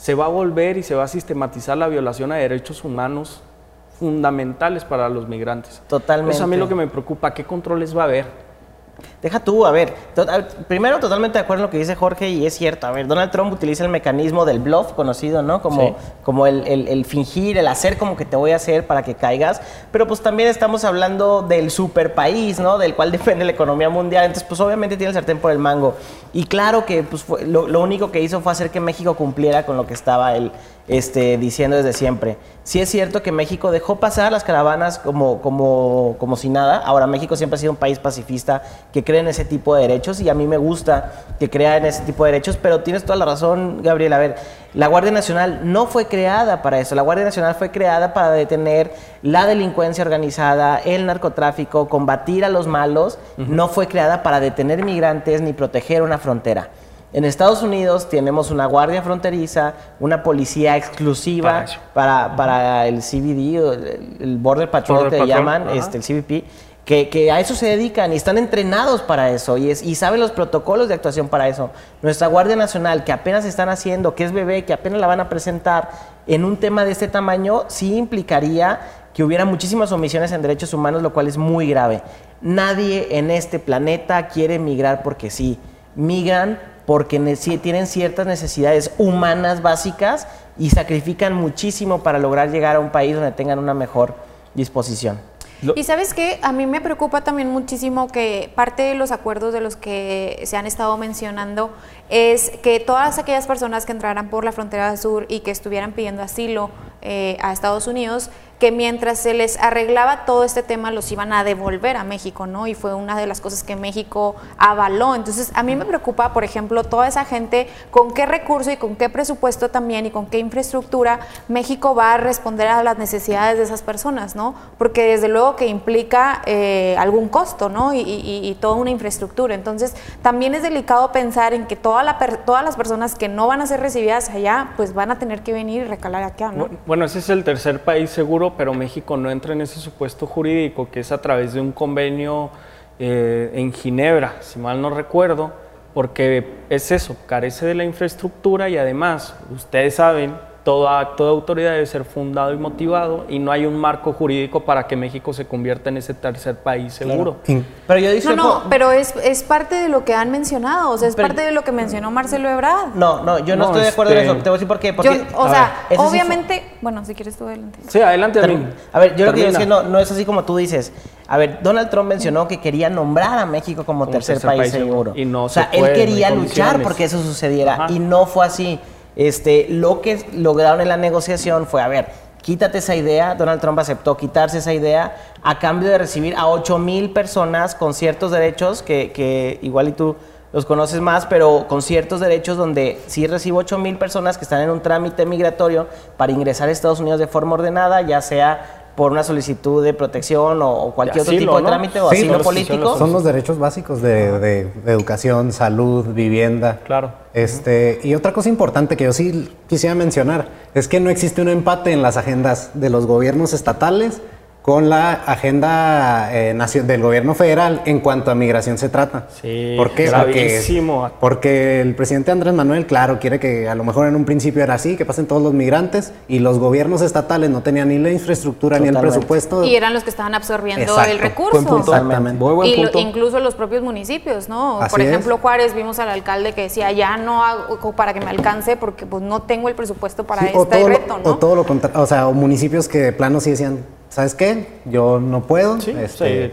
se va a volver y se va a sistematizar la violación a derechos humanos fundamentales para los migrantes. Totalmente. Eso a mí lo que me preocupa, ¿qué controles va a haber? Deja tú, a ver, primero totalmente de acuerdo en lo que dice Jorge y es cierto, a ver, Donald Trump utiliza el mecanismo del bluff conocido, ¿no? Como, como el, fingir, el hacer como que te voy a hacer para que caigas, pero pues también estamos hablando del super país, ¿no? Del cual depende la economía mundial, entonces pues obviamente tiene el sartén por el mango. Y claro que pues lo, lo único que hizo fue hacer que México cumpliera con lo que estaba él este, diciendo desde siempre. Sí es cierto que México dejó pasar las caravanas como, como, como si nada. Ahora, México siempre ha sido un país pacifista que cree en ese tipo de derechos y a mí me gusta que crea en ese tipo de derechos, pero tienes toda la razón, Gabriel. A ver, la Guardia Nacional no fue creada para eso. La Guardia Nacional fue creada para detener la delincuencia organizada, el narcotráfico, combatir a los malos. No fue creada para detener migrantes ni proteger una frontera. En Estados Unidos tenemos una guardia fronteriza, una policía exclusiva para, para, el CBD, el, Border Patrol, que llaman, este, el CBP, que, a eso se dedican y están entrenados para eso y, saben los protocolos de actuación para eso. Nuestra Guardia Nacional, que apenas están haciendo, que es bebé, que apenas la van a presentar en un tema de este tamaño, sí implicaría que hubiera muchísimas omisiones en derechos humanos, lo cual es muy grave. Nadie en este planeta quiere migrar porque sí. Migran porque tienen ciertas necesidades humanas básicas y sacrifican muchísimo para lograr llegar a un país donde tengan una mejor disposición. Y sabes qué, a mí me preocupa también muchísimo que parte de los acuerdos de los que se han estado mencionando es que todas aquellas personas que entraran por la frontera sur y que estuvieran pidiendo asilo eh, a Estados Unidos, que mientras se les arreglaba todo este tema los iban a devolver a México, ¿no? Y fue una de las cosas que México avaló. Entonces, a mí me preocupa, por ejemplo, toda esa gente, con qué recurso y con qué presupuesto también y con qué infraestructura México va a responder a las necesidades de esas personas, ¿no? Porque desde luego que implica eh, algún costo, ¿no? Y, y, toda una infraestructura. Entonces, también es delicado pensar en que toda todas las personas que no van a ser recibidas allá, pues van a tener que venir y recalar acá, ¿no? Bueno, ese es el tercer país seguro pero México no entra en ese supuesto jurídico que es a través de un convenio eh, en Ginebra, si mal no recuerdo, porque es eso, carece de la infraestructura y además, ustedes saben, toda acto de autoridad debe ser fundado y motivado y no hay un marco jurídico para que México se convierta en ese tercer país seguro. Pero yo No, no, pero es, es, parte de lo que han mencionado, o sea, es parte de lo que mencionó Marcelo Ebrard. No, no, yo no, estoy de acuerdo en este eso. Te voy a decir por qué. Porque, o sea, obviamente, bueno, si quieres tú adelante. Sí, adelante. a ver, yo lo que digo es que no, no es así como tú dices. A ver, Donald Trump mencionó que quería nombrar a México como, tercer, país, seguro. Y no o sea, él quería luchar porque eso sucediera y no fue así. Este, lo que lograron en la negociación fue, a ver, quítate esa idea, Donald Trump aceptó quitarse esa idea a cambio de recibir a 8 mil personas con ciertos derechos, que, igual y tú los conoces más, pero con ciertos derechos donde sí recibo 8 mil personas que están en un trámite migratorio para ingresar a Estados Unidos de forma ordenada, ya sea por una solicitud de protección o, cualquier otro tipo de trámite o asilo político. Son los derechos básicos de, educación, salud, vivienda. Claro. Este, y otra cosa importante que yo sí quisiera mencionar es que no existe un empate en las agendas de los gobiernos estatales con la agenda eh, del gobierno federal en cuanto a migración se trata. Sí, ¿Por qué? Porque, porque, el presidente Andrés Manuel, claro, quiere que a lo mejor en un principio era así, que pasen todos los migrantes, y los gobiernos estatales no tenían ni la infraestructura ni el presupuesto. Y eran los que estaban absorbiendo el recurso. Exactamente. incluso los propios municipios, ¿no? Por ejemplo, Juárez, vimos al alcalde que decía, ya no hago para que me alcance porque pues no tengo el presupuesto para este reto, ¿no? O todo lo contrario, o sea, municipios que de plano sí decían, ¿sabes qué? Yo no puedo. Sí, este,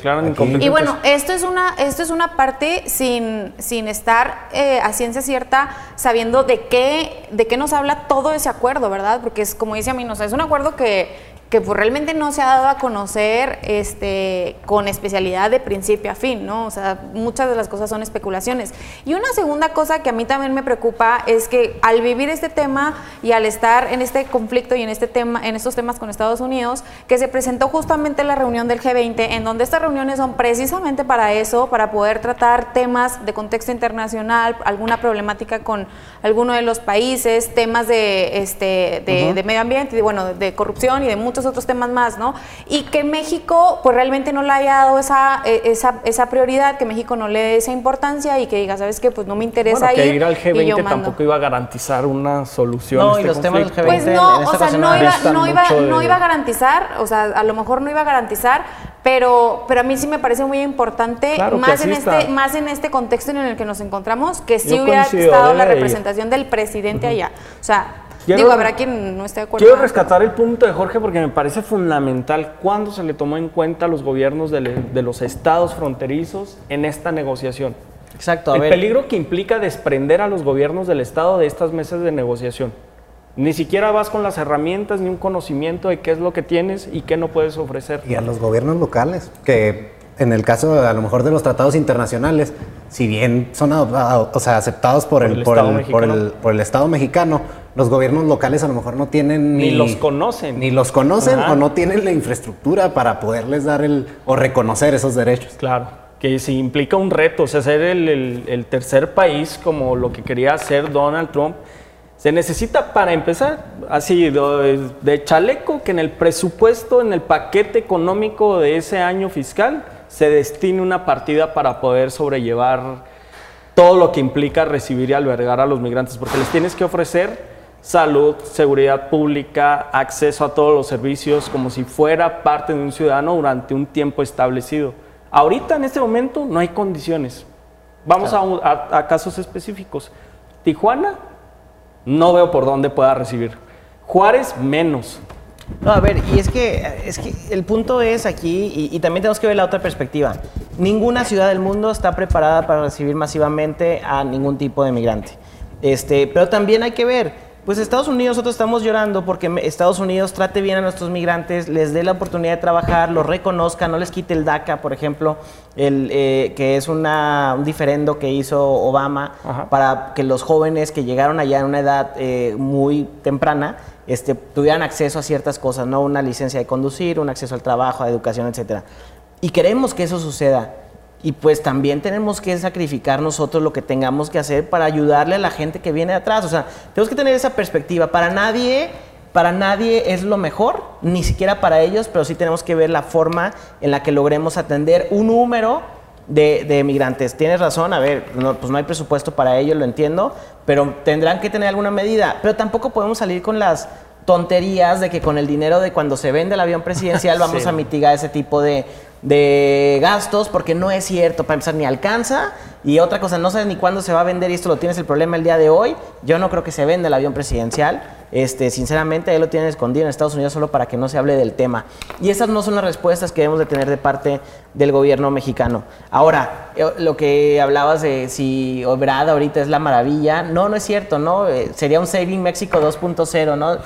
Y bueno, esto es una, esto es una parte sin, sin estar eh, a ciencia cierta sabiendo de qué, de qué nos habla todo ese acuerdo, ¿verdad? Porque es como dice a mí, no, es un acuerdo que que pues realmente no se ha dado a conocer este, con especialidad de principio a fin, ¿no? O sea, muchas de las cosas son especulaciones. Y una segunda cosa que a mí también me preocupa es que al vivir este tema y al estar en este conflicto y en, este tema, en estos temas con Estados Unidos, que se presentó justamente la reunión del G20, en donde estas reuniones son precisamente para eso, para poder tratar temas de contexto internacional, alguna problemática con alguno de los países, temas de, este, de, medio ambiente, bueno, de corrupción y de muchos otros temas más, ¿no? Y que México pues realmente no le haya dado esa, e, esa, esa prioridad, que México no le dé esa importancia y que diga, ¿sabes qué? Pues no me interesa que ir. al G20 tampoco iba a garantizar una solución. No, y este los temas del G20 Pues no, o sea, no iba, no, iba, no iba a garantizar, o sea, a lo mejor no iba a garantizar, pero, pero a mí sí me parece muy importante, más, en este, más en este contexto en el que nos encontramos, que sí hubiera estado la representación del presidente allá. O sea, Digo, habrá quien no esté de acuerdo. Quiero rescatar el punto de Jorge porque me parece fundamental cuando se le tomó en cuenta a los gobiernos de, los estados fronterizos en esta negociación. Exacto. el peligro que implica desprender a los gobiernos del estado de estas mesas de negociación. Ni siquiera vas con las herramientas ni un conocimiento de qué es lo que tienes y qué no puedes ofrecer. Y a los gobiernos locales, que en el caso a lo mejor de los tratados internacionales, si bien son o sea, aceptados por, el, por, el, por, el, Estado mexicano, los gobiernos locales a lo mejor no tienen ni, los conocen. Ni los conocen o no tienen la infraestructura para poderles dar el o reconocer esos derechos. Claro, que si implica un reto, o sea, ser el, tercer país como lo que quería hacer Donald Trump, se necesita para empezar, así de, chaleco, que en el presupuesto, en el paquete económico de ese año fiscal, se destine una partida para poder sobrellevar todo lo que implica recibir y albergar a los migrantes, porque les tienes que ofrecer salud, seguridad pública, acceso a todos los servicios, como si fuera parte de un ciudadano durante un tiempo establecido. Ahorita, en este momento, no hay condiciones. Vamos a, a casos específicos. Tijuana, no veo por dónde pueda recibir. Juárez, menos. No, a ver, y es que, es que el punto es aquí, y, también tenemos que ver la otra perspectiva. Ninguna ciudad del mundo está preparada para recibir masivamente a ningún tipo de migrante. Este, pero también hay que ver, pues Estados Unidos, nosotros estamos llorando porque Estados Unidos trate bien a nuestros migrantes, les dé la oportunidad de trabajar, los reconozca, no les quite el DACA, por ejemplo, el, eh, que es una, un diferendo que hizo Obama para que los jóvenes que llegaron allá en una edad eh, muy temprana este, tuvieran acceso a ciertas cosas, ¿no? Una licencia de conducir, un acceso al trabajo, a educación, etc. Y queremos que eso suceda. Y pues también tenemos que sacrificar nosotros lo que tengamos que hacer para ayudarle a la gente que viene de atrás. O sea, tenemos que tener esa perspectiva. Para nadie, para nadie es lo mejor, ni siquiera para ellos, pero sí tenemos que ver la forma en la que logremos atender un número de, de migrantes. Tienes razón, a ver, pues no hay presupuesto para ello, lo entiendo, pero tendrán que tener alguna medida. Pero tampoco podemos salir con las tonterías de que con el dinero de cuando se vende el avión presidencial vamos a mitigar ese tipo de, de gastos, porque no es cierto, para empezar ni alcanza, y otra cosa, no sabes ni cuándo se va a vender y esto lo tienes el problema el día de hoy, yo no creo que se venda el avión presidencial, este, sinceramente, ahí lo tienen escondido en Estados Unidos solo para que no se hable del tema. Y esas no son las respuestas que debemos de tener de parte del gobierno mexicano. Ahora, eh, lo que hablabas de si Obrada ahorita es la maravilla, no, no es cierto, ¿no? Eh, sería un Saving México 2.0, ¿no?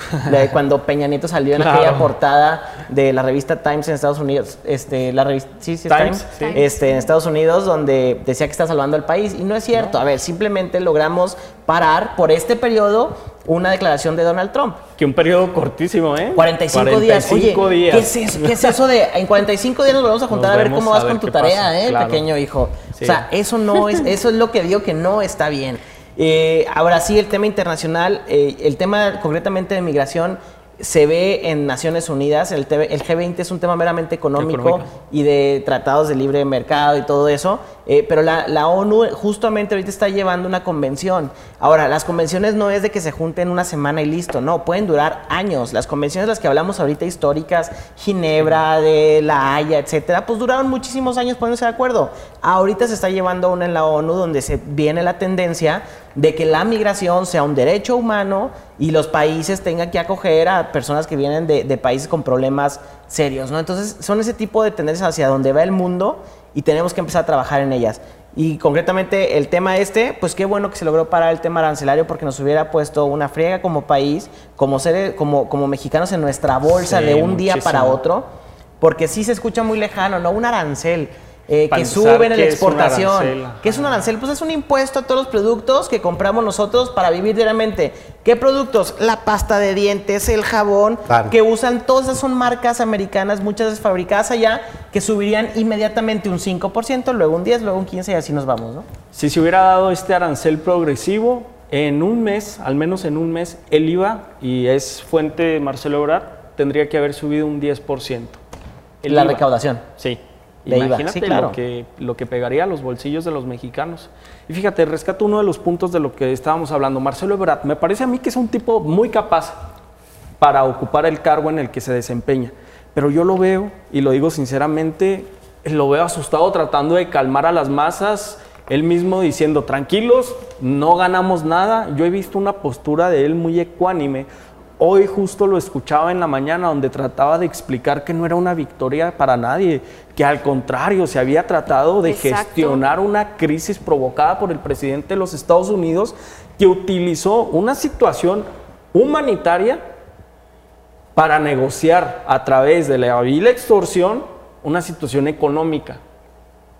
cuando Peña Nieto salió en aquella portada de la revista Times en Estados Unidos, este, la revista, sí, sí, Times, Este, en Estados Unidos, donde decía que está salvando al país. Y no es cierto, a ver, simplemente logramos parar por este periodo una declaración de Donald Trump. Que un periodo cortísimo, ¿eh? 45, días. Oye, ¿qué es, eso, ¿qué es, eso, de en 45 días nos volvemos a juntar a ver cómo vas con tu tarea, eh, pequeño hijo? O sea, eso no es, eso es lo que digo que no está bien. Eh, ahora sí, el tema internacional, eh, el tema concretamente de migración se ve en Naciones Unidas, el, el, G20 es un tema meramente económico, y de tratados de libre mercado y todo eso, eh, pero la, la, ONU justamente ahorita está llevando una convención. Ahora, las convenciones no es de que se junten una semana y listo, no, pueden durar años. Las convenciones de las que hablamos ahorita históricas, Ginebra, de La Haya, etcétera, pues duraron muchísimos años poniéndose de acuerdo. Ahorita se está llevando una en la ONU donde se viene la tendencia de que la migración sea un derecho humano y los países tengan que acoger a personas que vienen de, de países con problemas serios, ¿no? Entonces, son ese tipo de tendencias hacia donde va el mundo y tenemos que empezar a trabajar en ellas. Y concretamente el tema este, pues qué bueno que se logró parar el tema arancelario porque nos hubiera puesto una friega como país, como, ser, como, como mexicanos en nuestra bolsa de un día para otro, porque sí se escucha muy lejano, ¿no? Un arancel. Eh, que suben en la exportación. ¿Qué es un arancel? Pues es un impuesto a todos los productos que compramos nosotros para vivir diariamente. ¿Qué productos? La pasta de dientes, el jabón, que usan, todas esas son marcas americanas, muchas veces fabricadas allá, que subirían inmediatamente un 5%, luego un 10, luego un 15 y así nos vamos, ¿no? Si se hubiera dado este arancel progresivo, en un mes, al menos en un mes, el IVA, y es fuente de Marcelo Ebrard, tendría que haber subido un 10%. la recaudación. Sí. Imagínate lo, que, lo que pegaría a los bolsillos de los mexicanos. Y fíjate, rescato uno de los puntos de lo que estábamos hablando. Marcelo Ebrard, me parece a mí que es un tipo muy capaz para ocupar el cargo en el que se desempeña. Pero yo lo veo, y lo digo sinceramente, lo veo asustado tratando de calmar a las masas, él mismo diciendo, tranquilos, no ganamos nada. Yo he visto una postura de él muy ecuánime, Hoy justo lo escuchaba en la mañana donde trataba de explicar que no era una victoria para nadie, que al contrario se había tratado de gestionar una crisis provocada por el presidente de los Estados Unidos que utilizó una situación humanitaria para negociar a través de la vil extorsión una situación económica.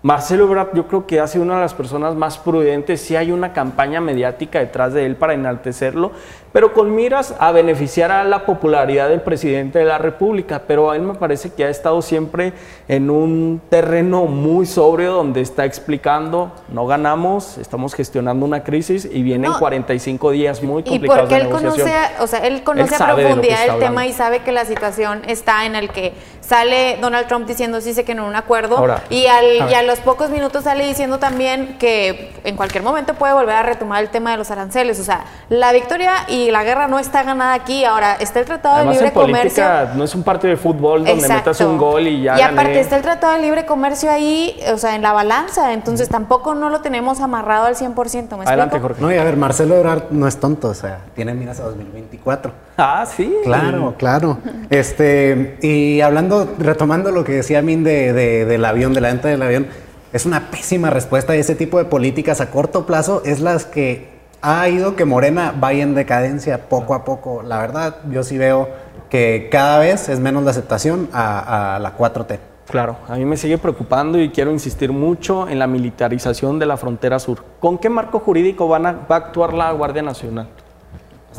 Marcelo Ebrard yo creo que ha sido una de las personas más prudentes, sí hay una campaña mediática detrás de él para enaltecerlo, pero con miras a beneficiar a la popularidad del presidente de la República, pero a él me parece que ha estado siempre en un terreno muy sobrio donde está explicando, no ganamos, estamos gestionando una crisis y vienen 45 días muy complicados y porque él conoce, o sea, él conoce a profundidad el tema y sabe que la situación está en el que sale Donald Trump diciendo sí sé que no un acuerdo y, al, y a los pocos minutos sale diciendo también que en cualquier momento puede volver a retomar el tema de los aranceles. O sea, la victoria y la guerra no está ganada aquí. Ahora, está el Tratado de Libre Comercio. No es un partido de fútbol donde metas un gol y ya. Y aparte está el Tratado de Libre Comercio ahí, o sea, en la balanza. Entonces tampoco no lo tenemos amarrado al 100%. ¿me Adelante, Jorge. No, y a ver, Marcelo Ebrard no es tonto, o sea, tiene miras a 2024. Ah, sí. Claro, claro. Este, y hablando, retomando lo que decía Min de, del avión, de la venta del avión, es una pésima respuesta y ese tipo de políticas a corto plazo es las que ha ido que Morena vaya en decadencia poco a poco. La verdad, yo sí veo que cada vez es menos la aceptación a, la 4T. Claro, a mí me sigue preocupando y quiero insistir mucho en la militarización de la frontera sur. ¿Con qué marco jurídico van va a actuar la Guardia Nacional?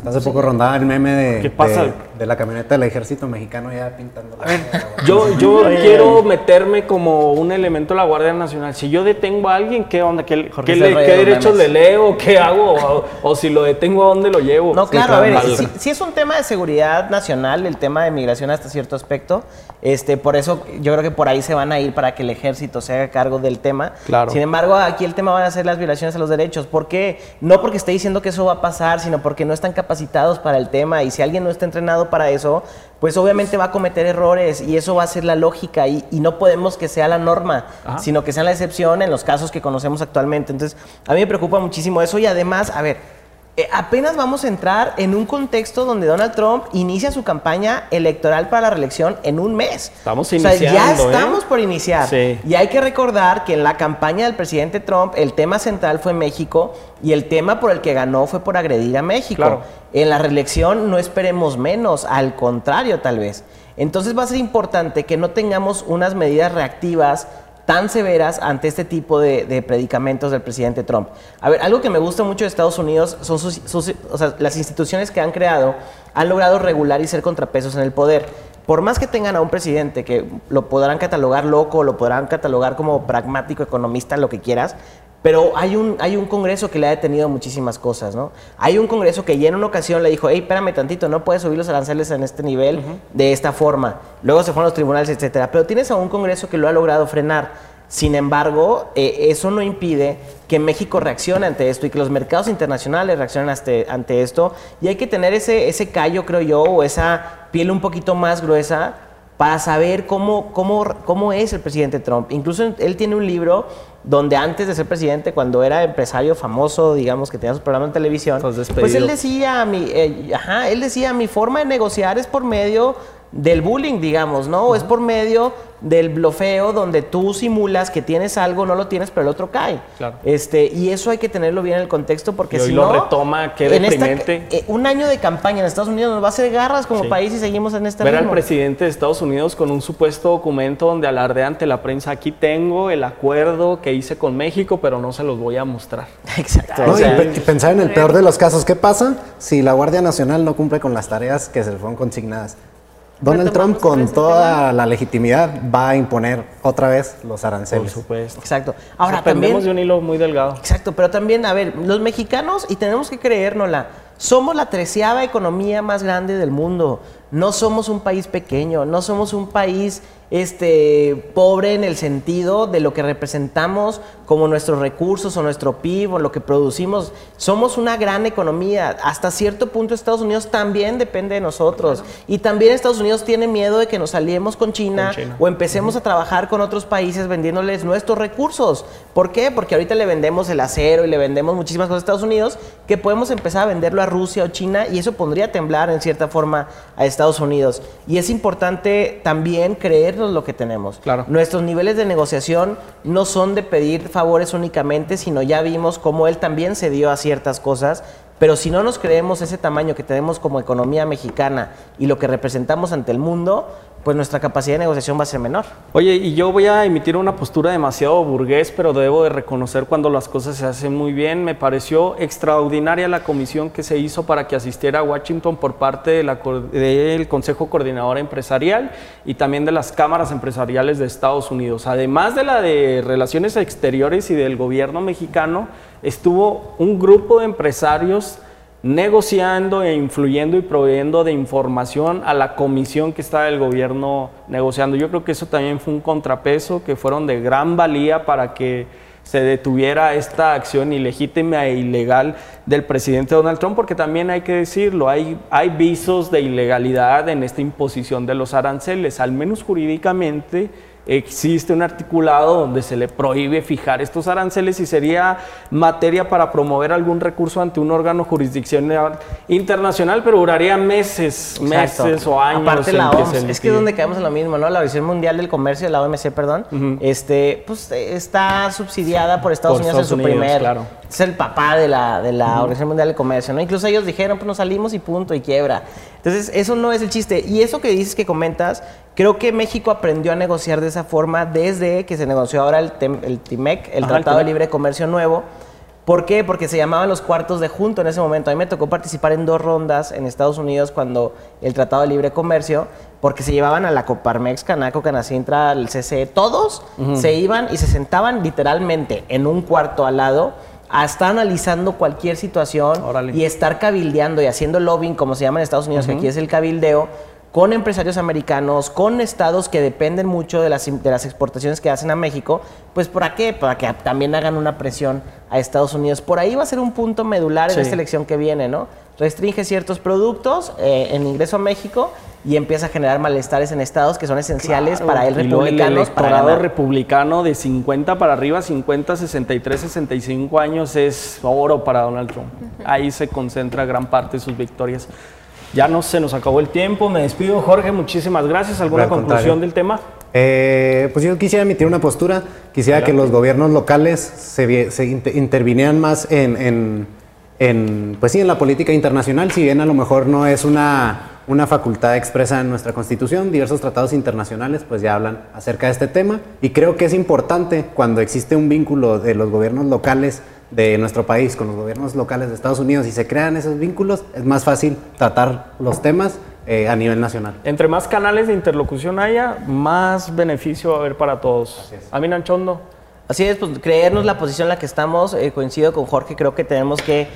Hace poco rondaba el meme de, de, la camioneta del ejército mexicano ya pintando la Yo, yo quiero meterme como un elemento de la Guardia Nacional. Si yo detengo a alguien, ¿qué onda? ¿Qué, ¿qué, derechos le leo? ¿Qué hago? O, si lo detengo, ¿a dónde lo llevo? No, claro, a ver, si, es un tema de seguridad nacional, el tema de migración hasta cierto aspecto, este, por eso yo creo que por ahí se van a ir para que el ejército se haga cargo del tema. Claro. Sin embargo, aquí el tema van a ser las violaciones a los derechos. ¿Por qué? No porque esté diciendo que eso va a pasar, sino porque no están capacitados capacitados para el tema y si alguien no está entrenado para eso, pues obviamente va a cometer errores y eso va a ser la lógica y, no podemos que sea la norma, sino que sea la excepción en los casos que conocemos actualmente. Entonces, a mí me preocupa muchísimo eso y además, a ver, eh, apenas vamos a entrar en un contexto donde Donald Trump inicia su campaña electoral para la reelección en un mes. Estamos iniciando. O sea, ya ¿eh? estamos por iniciar. Y hay que recordar que en la campaña del presidente Trump el tema central fue México y el tema por el que ganó fue por agredir a México. En la reelección no esperemos menos, al contrario tal vez. Entonces va a ser importante que no tengamos unas medidas reactivas tan severas ante este tipo de, predicamentos del presidente Trump. A ver, algo que me gusta mucho de Estados Unidos son sus, las instituciones que han creado han logrado regular y ser contrapesos en el poder. Por más que tengan a un presidente que lo podrán catalogar loco, lo podrán catalogar como pragmático, economista, lo que quieras, pero hay un, hay un Congreso que le ha detenido muchísimas cosas, ¿no? Hay un Congreso que ya en una ocasión le dijo, hey, espérame tantito, no puedes subir los aranceles en este nivel de esta forma. Luego se fueron los tribunales, etcétera. Pero tienes a un Congreso que lo ha logrado frenar. Sin embargo, eh, eso no impide que México reaccione ante esto y que los mercados internacionales reaccionen ante, esto. Y hay que tener ese, ese callo, creo yo, o esa piel un poquito más gruesa para saber cómo, cómo, cómo es el presidente Trump. Incluso él tiene un libro donde antes de ser presidente, cuando era empresario famoso, digamos que tenía su programa en televisión, pues él decía, mi, eh, ajá, él decía, mi forma de negociar es por medio del bullying, digamos, ¿no? Es por medio del blofeo donde tú simulas que tienes algo, no lo tienes, pero el otro cae. Claro. Este, y eso hay que tenerlo bien en el contexto porque si lo retoma, qué deprimente. Eh, un año de campaña en Estados Unidos nos va a hacer garras como país y seguimos en este Ver al presidente de Estados Unidos con un supuesto documento donde alardea ante la prensa, aquí tengo el acuerdo que hice con México, pero no se los voy a mostrar. Exacto. y, pensar en el peor de los casos, ¿qué pasa si la Guardia Nacional no cumple con las tareas que se le fueron consignadas? Donald Trump con toda la legitimidad va a imponer otra vez los aranceles. Por supuesto. Exacto. Ahora también de un hilo muy delgado. Exacto, pero también, a ver, los mexicanos y tenemos que creérnosla, somos la treceava economía más grande del mundo. No somos un país pequeño, no somos un país este, pobre en el sentido de lo que representamos como nuestros recursos o nuestro PIB o lo que producimos. Somos una gran economía. Hasta cierto punto Estados Unidos también depende de nosotros. Y también Estados Unidos tiene miedo de que nos aliemos con China, o empecemos a trabajar con otros países vendiéndoles nuestros recursos. ¿Por qué? Porque ahorita le vendemos el acero y le vendemos muchísimas cosas a Estados Unidos que podemos empezar a venderlo a Rusia o China y eso pondría a temblar en cierta forma a Estados Unidos. Y es importante también creer lo que tenemos. Claro. Nuestros niveles de negociación no son de pedir favores únicamente, sino ya vimos cómo él también se dio a ciertas cosas Pero si no nos creemos ese tamaño que tenemos como economía mexicana y lo que representamos ante el mundo, pues nuestra capacidad de negociación va a ser menor. Oye, y yo voy a emitir una postura demasiado burgués, pero debo de reconocer cuando las cosas se hacen muy bien. Me pareció extraordinaria la comisión que se hizo para que asistiera a Washington por parte de del Consejo Coordinador Empresarial y también de las cámaras empresariales de Estados Unidos. Además de la de Relaciones Exteriores y del gobierno mexicano, estuvo un grupo de empresarios negociando e influyendo y proveyendo de información a la comisión que está el gobierno negociando. Yo creo que eso también fue un contrapeso que fueron de gran valía para que se detuviera esta acción ilegítima e ilegal del presidente Donald Trump, porque también hay que decirlo, hay, hay visos de ilegalidad en esta imposición de los aranceles, al menos jurídicamente existe un articulado donde se le prohíbe fijar estos aranceles y sería materia para promover algún recurso ante un órgano jurisdiccional internacional, pero duraría meses, meses o años. Aparte la OMS, es que es donde caemos en lo mismo, ¿no? La Organización Mundial del Comercio, la OMC, perdón, este, pues está subsidiada por Estados Unidos en su primer, claro. Es el papá de la, de la Organización Mundial del Comercio, ¿no? Incluso ellos dijeron, pues nos salimos y punto, y quiebra. Entonces, eso no es el chiste. Y eso que dices que comentas, creo que México aprendió a negociar de esa forma desde que se negoció ahora el, el TIMEC, el Tratado de Libre Comercio Nuevo. ¿Por qué? Porque se llamaban los cuartos de junto en ese momento. A mí me tocó participar en dos rondas en Estados Unidos cuando el Tratado de Libre Comercio, porque se llevaban a la Coparmex, Canaco, Canacintra, el CCE, todos se iban y se sentaban literalmente en un cuarto al lado a estar analizando cualquier situación y estar cabildeando y haciendo lobbying, como se llama en Estados Unidos, que aquí es el cabildeo, con empresarios americanos, con estados que dependen mucho de las, de las exportaciones que hacen a México, pues ¿para qué? Para que también hagan una presión a Estados Unidos. Por ahí va a ser un punto medular en esta elección que viene, ¿no? Restringe ciertos productos eh, en ingreso a México y empieza a generar malestares en estados que son esenciales para el republicano. El electorado republicano de 50 para arriba, 50, 63, 65 años es oro para Donald Trump. Ahí se concentra gran parte de sus victorias. Ya no se nos acabó el tiempo, me despido. Jorge, muchísimas gracias. ¿Alguna conclusión del tema? Eh, pues yo quisiera emitir una postura, quisiera que los gobiernos locales se, se intervinieran más en, en, pues sí, en la política internacional, si bien a lo mejor no es una, una facultad expresa en nuestra Constitución, diversos tratados internacionales pues ya hablan acerca de este tema y creo que es importante cuando existe un vínculo de los gobiernos locales de nuestro país con los gobiernos locales de Estados Unidos y se crean esos vínculos, es más fácil tratar los temas eh, a nivel nacional. Entre más canales de interlocución haya, más beneficio va a haber para todos. Aminan Chondo. Así es, pues creernos la posición en la que estamos, eh, coincido con Jorge, creo que tenemos que,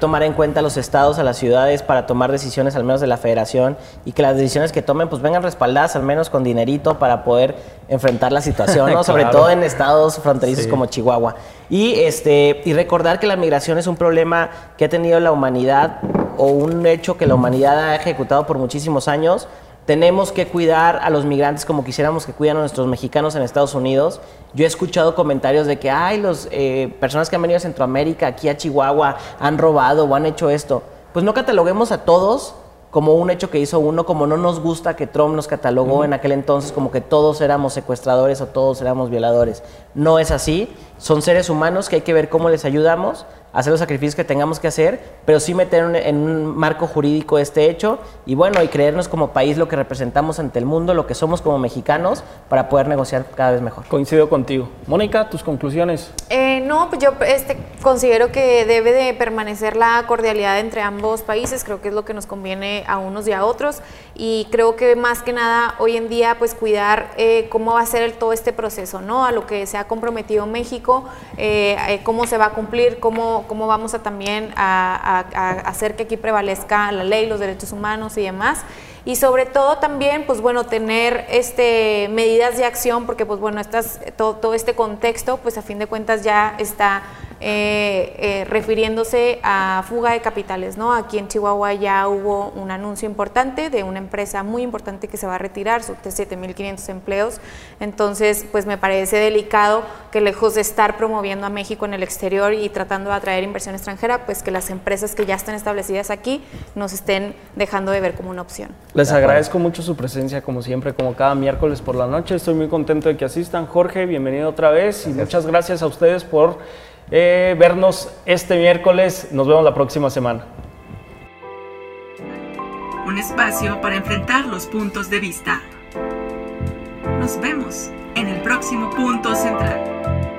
tomar en cuenta a los estados, a las ciudades para tomar decisiones al menos de la federación y que las decisiones que tomen pues vengan respaldadas al menos con dinerito para poder enfrentar la situación, ¿no? sobre todo en estados fronterizos como Chihuahua. Y, este, y recordar que la migración es un problema que ha tenido la humanidad o un hecho que la humanidad ha ejecutado por muchísimos años tenemos que cuidar a los migrantes como quisiéramos que cuidan a nuestros mexicanos en Estados Unidos. Yo he escuchado comentarios de que, ay, las eh, personas que han venido a Centroamérica, aquí a Chihuahua, han robado o han hecho esto. Pues no cataloguemos a todos como un hecho que hizo uno, como no nos gusta que Trump nos catalogó en aquel entonces como que todos éramos secuestradores o todos éramos violadores. No es así, son seres humanos que hay que ver cómo les ayudamos hacer los sacrificios que tengamos que hacer, pero sí meter en un marco jurídico este hecho y bueno, y creernos como país lo que representamos ante el mundo, lo que somos como mexicanos, para poder negociar cada vez mejor. Coincido contigo. Mónica, tus conclusiones. Eh, no, pues yo este, considero que debe de permanecer la cordialidad entre ambos países, creo que es lo que nos conviene a unos y a otros, y creo que más que nada hoy en día, pues cuidar eh, cómo va a ser todo este proceso, ¿no? A lo que se ha comprometido México, eh, cómo se va a cumplir, cómo cómo vamos a también a, hacer que aquí prevalezca la ley, los derechos humanos y demás. Y sobre todo también, pues bueno, tener este, medidas de acción, porque pues bueno, estas, todo, todo este contexto, pues a fin de cuentas ya está eh, eh, refiriéndose a fuga de capitales. ¿no? Aquí en Chihuahua ya hubo un anuncio importante de una empresa muy importante que se va a retirar, sus 7.500 empleos. Entonces, pues me parece delicado que lejos de estar promoviendo a México en el exterior y tratando de atraer inversión extranjera, pues que las empresas que ya están establecidas aquí nos estén dejando de ver como una opción. Les agradezco mucho su presencia, como siempre, como cada miércoles por la noche. Estoy muy contento de que asistan. Jorge, bienvenido otra vez y muchas gracias a ustedes por eh, vernos este miércoles. Nos vemos la próxima semana. Un espacio para enfrentar los puntos de vista. Nos vemos en el próximo punto central.